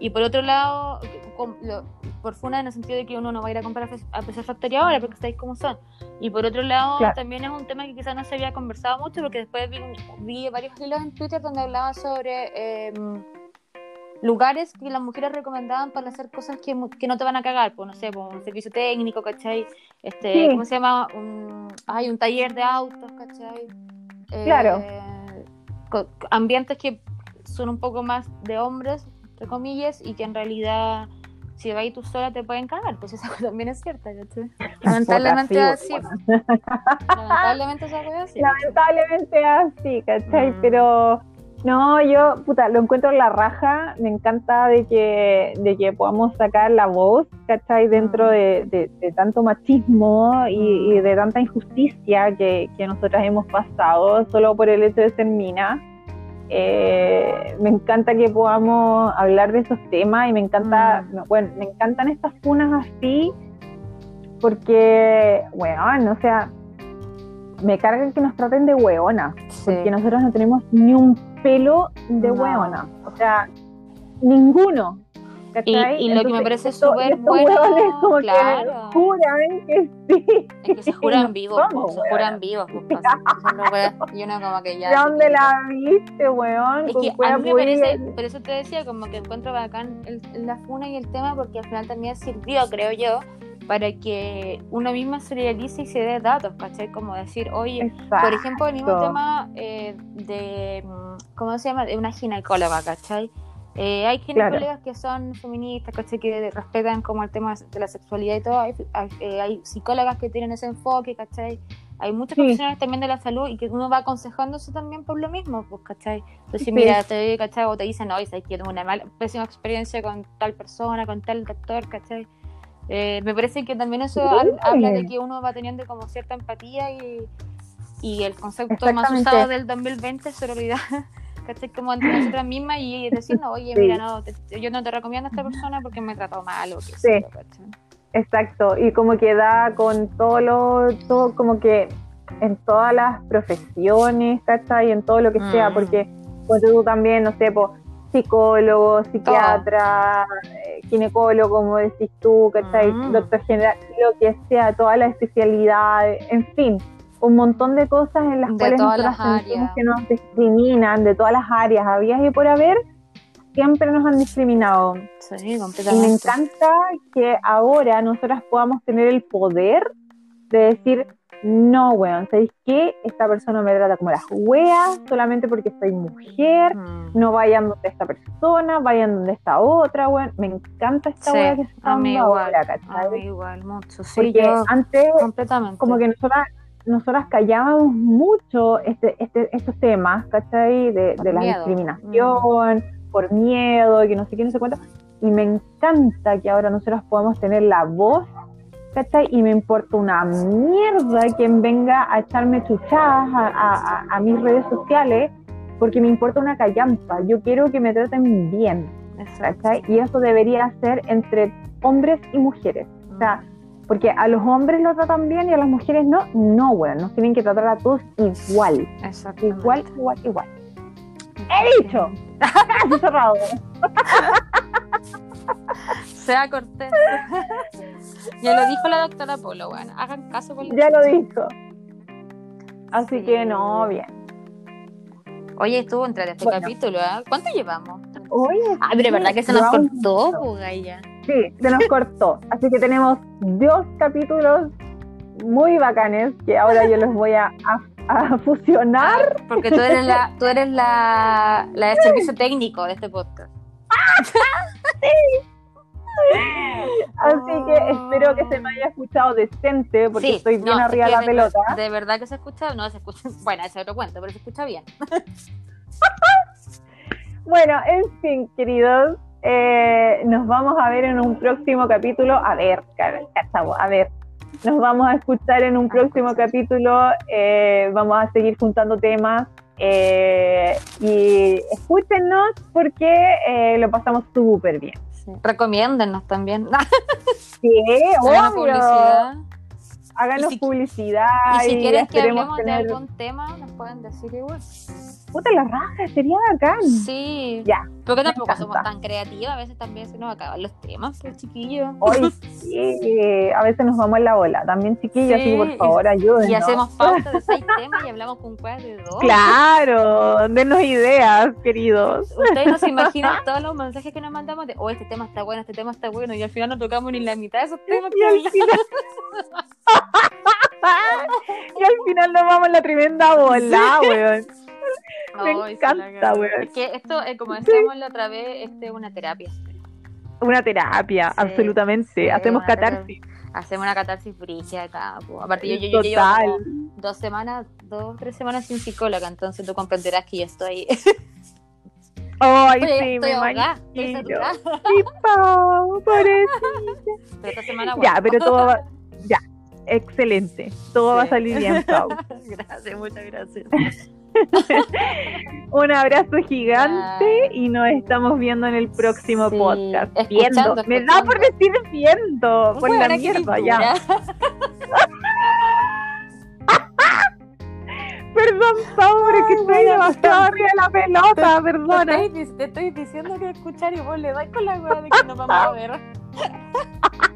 Y por otro lado, com- lo- por funa en el sentido de que uno no va a ir a comprar a PC Factory ahora, porque estáis como son. Y por otro lado, Claro. también es un tema que quizás no se había conversado mucho, porque después vi, vi varios hilos en Twitter donde hablaban sobre... em, lugares que las mujeres recomendaban para hacer cosas que, que no te van a cagar, pues no sé, pues, un servicio técnico, ¿cachai? Este, Sí. ¿cómo se llama? Un, hay un taller de autos, ¿cachai? Eh, Claro. ambientes que son un poco más de hombres, entre comillas, y que en realidad si vas tú sola te pueden cagar, pues esa cosa también es cierta, ¿cachai? Lamentablemente así, lamentablemente así. lamentablemente así, ¿cachai? Mm. Pero no, yo, puta, lo encuentro en la raja, me encanta de que, de que podamos sacar la voz, ¿cachai? Dentro Mm. de, de- de tanto machismo y, Mm. y de tanta injusticia que, que nosotras hemos pasado solo por el hecho de ser mina. Eh, me encanta que podamos hablar de esos temas y me encanta, Mm. no, bueno, me encantan estas funas así porque, bueno, o sea, me cargan que nos traten de hueona, Sí. porque nosotros no tenemos ni un pelo de No. hueona, o sea, ninguno. Y, lo que me parece súper bueno, como claro. que juran que sí. Es que se juran vivos, po, se juran vivos, pues, pa, sí, son los weas. Y uno como que ya. ¿De se dónde la viste, weón? Es que a mí me parece, por eso te decía, como que encuentro bacán el, la funa y el tema, porque al final también sirvió, creo yo, para que uno misma se realice y se dé datos, ¿cachai? Como decir, oye, Exacto. por ejemplo, el mismo tema eh, de, mm, ¿cómo se llama? De una ginecóloga, ¿cachai? Eh, hay ginecólogas que son feministas, ¿cachai? Que respetan como el tema de la sexualidad y todo. Hay, hay, eh, hay psicólogas que tienen ese enfoque, ¿cachai? Hay muchos Sí. profesionales también de la salud y que uno va aconsejándose también por lo mismo, pues, ¿cachai? Entonces, Sí. mira, te ¿cachai? O te dicen, oye, sabes que yo tengo una mala, pésima experiencia con tal persona, con tal doctor, ¿cachai? Eh, me parece que también eso Sí. habla de que uno va teniendo como cierta empatía y, y el concepto más usado del 2020 es sororidad, ¿cachai? Como entre nosotras mismas y decirnos, oye, Sí. mira, no, te- yo no te recomiendo a esta persona porque me trató mal o qué Sí. Exacto, y como que da con todo lo, todo como que en todas las profesiones, ¿cachai? En todo lo que sea, Mm. porque pues tú también, no sé, po, psicólogo, psiquiatra, ginecólogo, como decís tú, ¿cachai? Mm. Doctor general, lo que sea, todas las especialidades, en fin, un montón de cosas en las De cuales las sentimos áreas. que nos discriminan, de todas las áreas, habías y por haber, siempre nos han discriminado. Sí, Y me completamente. encanta que ahora nosotras podamos tener el poder de decir, no, weón, ¿sabéis qué? Esta persona me trata como las weas solamente porque soy mujer, Mm. no vayan donde esta persona, vayan donde esta otra, weón. Me encanta esta Sí, wea que se está a dando igual, ahora, A ¿cachai? mí igual, mucho. Sí, Porque yo antes, completamente. como que nosotras, nosotras callábamos mucho este, este, estos temas, ¿cachai? De, de la miedo. discriminación, por miedo, y que no sé qué, no sé cuánto. Y me encanta que ahora nosotros podamos tener la voz, ¿cachai? Y me importa una mierda quien venga a echarme chuchadas a, a- a- mis redes sociales, porque me importa una callampa. Yo quiero que me traten bien. ¿cachai? Y eso debería ser entre hombres y mujeres. O sea, porque a los hombres los tratan bien y a las mujeres no, no, weón, nos tienen que tratar a todos igual, igual, igual, igual. He dicho. Cerrado. Sea cortés. ya lo dijo la doctora Polo, bueno, hagan caso con Ya lo dijo. Así Sí. que no, bien. Oye, estuvo entre este Bueno. capítulo, ¿eh? ¿Cuánto llevamos? Oye, Ah, pero es verdad que se nos cortó, mucho. pues. Sí, se nos cortó. Así que tenemos dos capítulos muy bacanes que ahora yo los voy a, a- a fusionar. Porque tú eres la, tú eres la, la de servicio técnico de este podcast. Así que espero que se me haya escuchado decente porque Sí, estoy bien no, arriba de la pelota. De verdad que se escucha, no se escucha, bueno, ese es otro cuento, pero se escucha bien. Bueno, en fin, queridos, eh, nos vamos a ver en un próximo capítulo. A ver, cachavo, a ver. Nos vamos a escuchar en un próximo capítulo. eh, vamos a seguir juntando temas. Eh, y escúchenos porque eh, lo pasamos súper bien. Sí. Recomiéndennos también. Sí, Hagan obvio. publicidad. Háganos Y si- publicidad. Y si quieren que hablemos de algún tema, nos pueden decir igual. Puta la raja, sería bacán. Sí. Ya, Porque tampoco somos tan creativas, a veces también se nos acaban los temas, pues chiquillos. Hoy sí, a veces nos vamos en la bola. También, chiquillos, Sí, por favor, ayúdenos. Y hacemos pautas de seis temas y hablamos con cuál de dos. Claro, denos ideas, queridos. Ustedes no se imaginan todos los mensajes que nos mandamos de, oh, este tema está bueno, este tema está bueno, y al final no tocamos ni la mitad de esos temas Y al hablamos. final, y al final nos vamos en la tremenda bola, weón. Me sí, encanta, cagó. weón. Es que esto, eh, como decíamos la otra vez, este es una terapia. Una terapia, Sí, absolutamente. sí, Hacemos catarsis. Hacemos una catarsis brígida acá. po. Aparte, yo, yo, yo llevo como dos semanas, dos, tres semanas sin psicóloga, entonces tú comprenderás que yo estoy, Ay, sí, estoy saturada. Sí, pobrecita. Pero esta semana, Ya, pero todo va. Ya, excelente. Todo va a Sí. salir bien, Pau. Gracias, muchas gracias. Un abrazo gigante y nos estamos viendo en el próximo Sí, podcast. escuchando, Viendo. Me da por decir viendo. Por la mierda, ya. Perdón, pobre, que estoy demasiado arriba de la pelota, Te perdona. estoy, te estoy diciendo que escuchar y vos le das con la weá de que nos vamos a ver.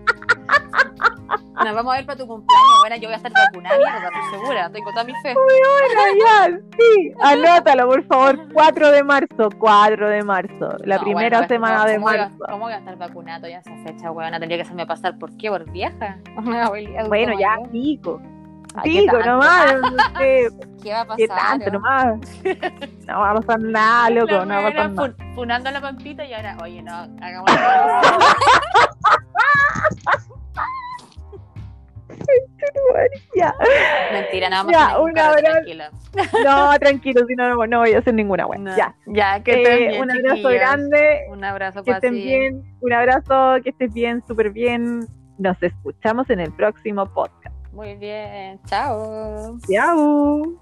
Nos vamos a ver para tu cumpleaños. Bueno, yo voy a estar vacunada, mierda, estoy segura. Tengo toda mi fe. Bueno, ya, sí. Anótalo, por favor. 4 de marzo, 4 de marzo. La No, primera bueno, semana ¿cómo- de cómo voy a- marzo. ¿Cómo voy a estar vacunado ya esa fecha, weón? Tendría que hacerme pasar por qué, por vieja. Bueno, ya, pico. ¿qué Pico, nomás. no sé, ¿Qué va a pasar? ¿Qué tanto, nomás? No va a pasar nada, loco. La No va a pasar nada. fun- funando la pampita y ahora, oye, no, hagamos Ya. Mentira, nada más. Ya, tranquila. No, tranquilo, si no, no, voy a hacer ninguna. No. Ya. Ya, que Eh, bien, un abrazo chiquillas. grande. Un abrazo Que estén bien. Un abrazo, que estés bien, súper bien. Nos escuchamos en el próximo podcast. Muy bien. Chao. Chao.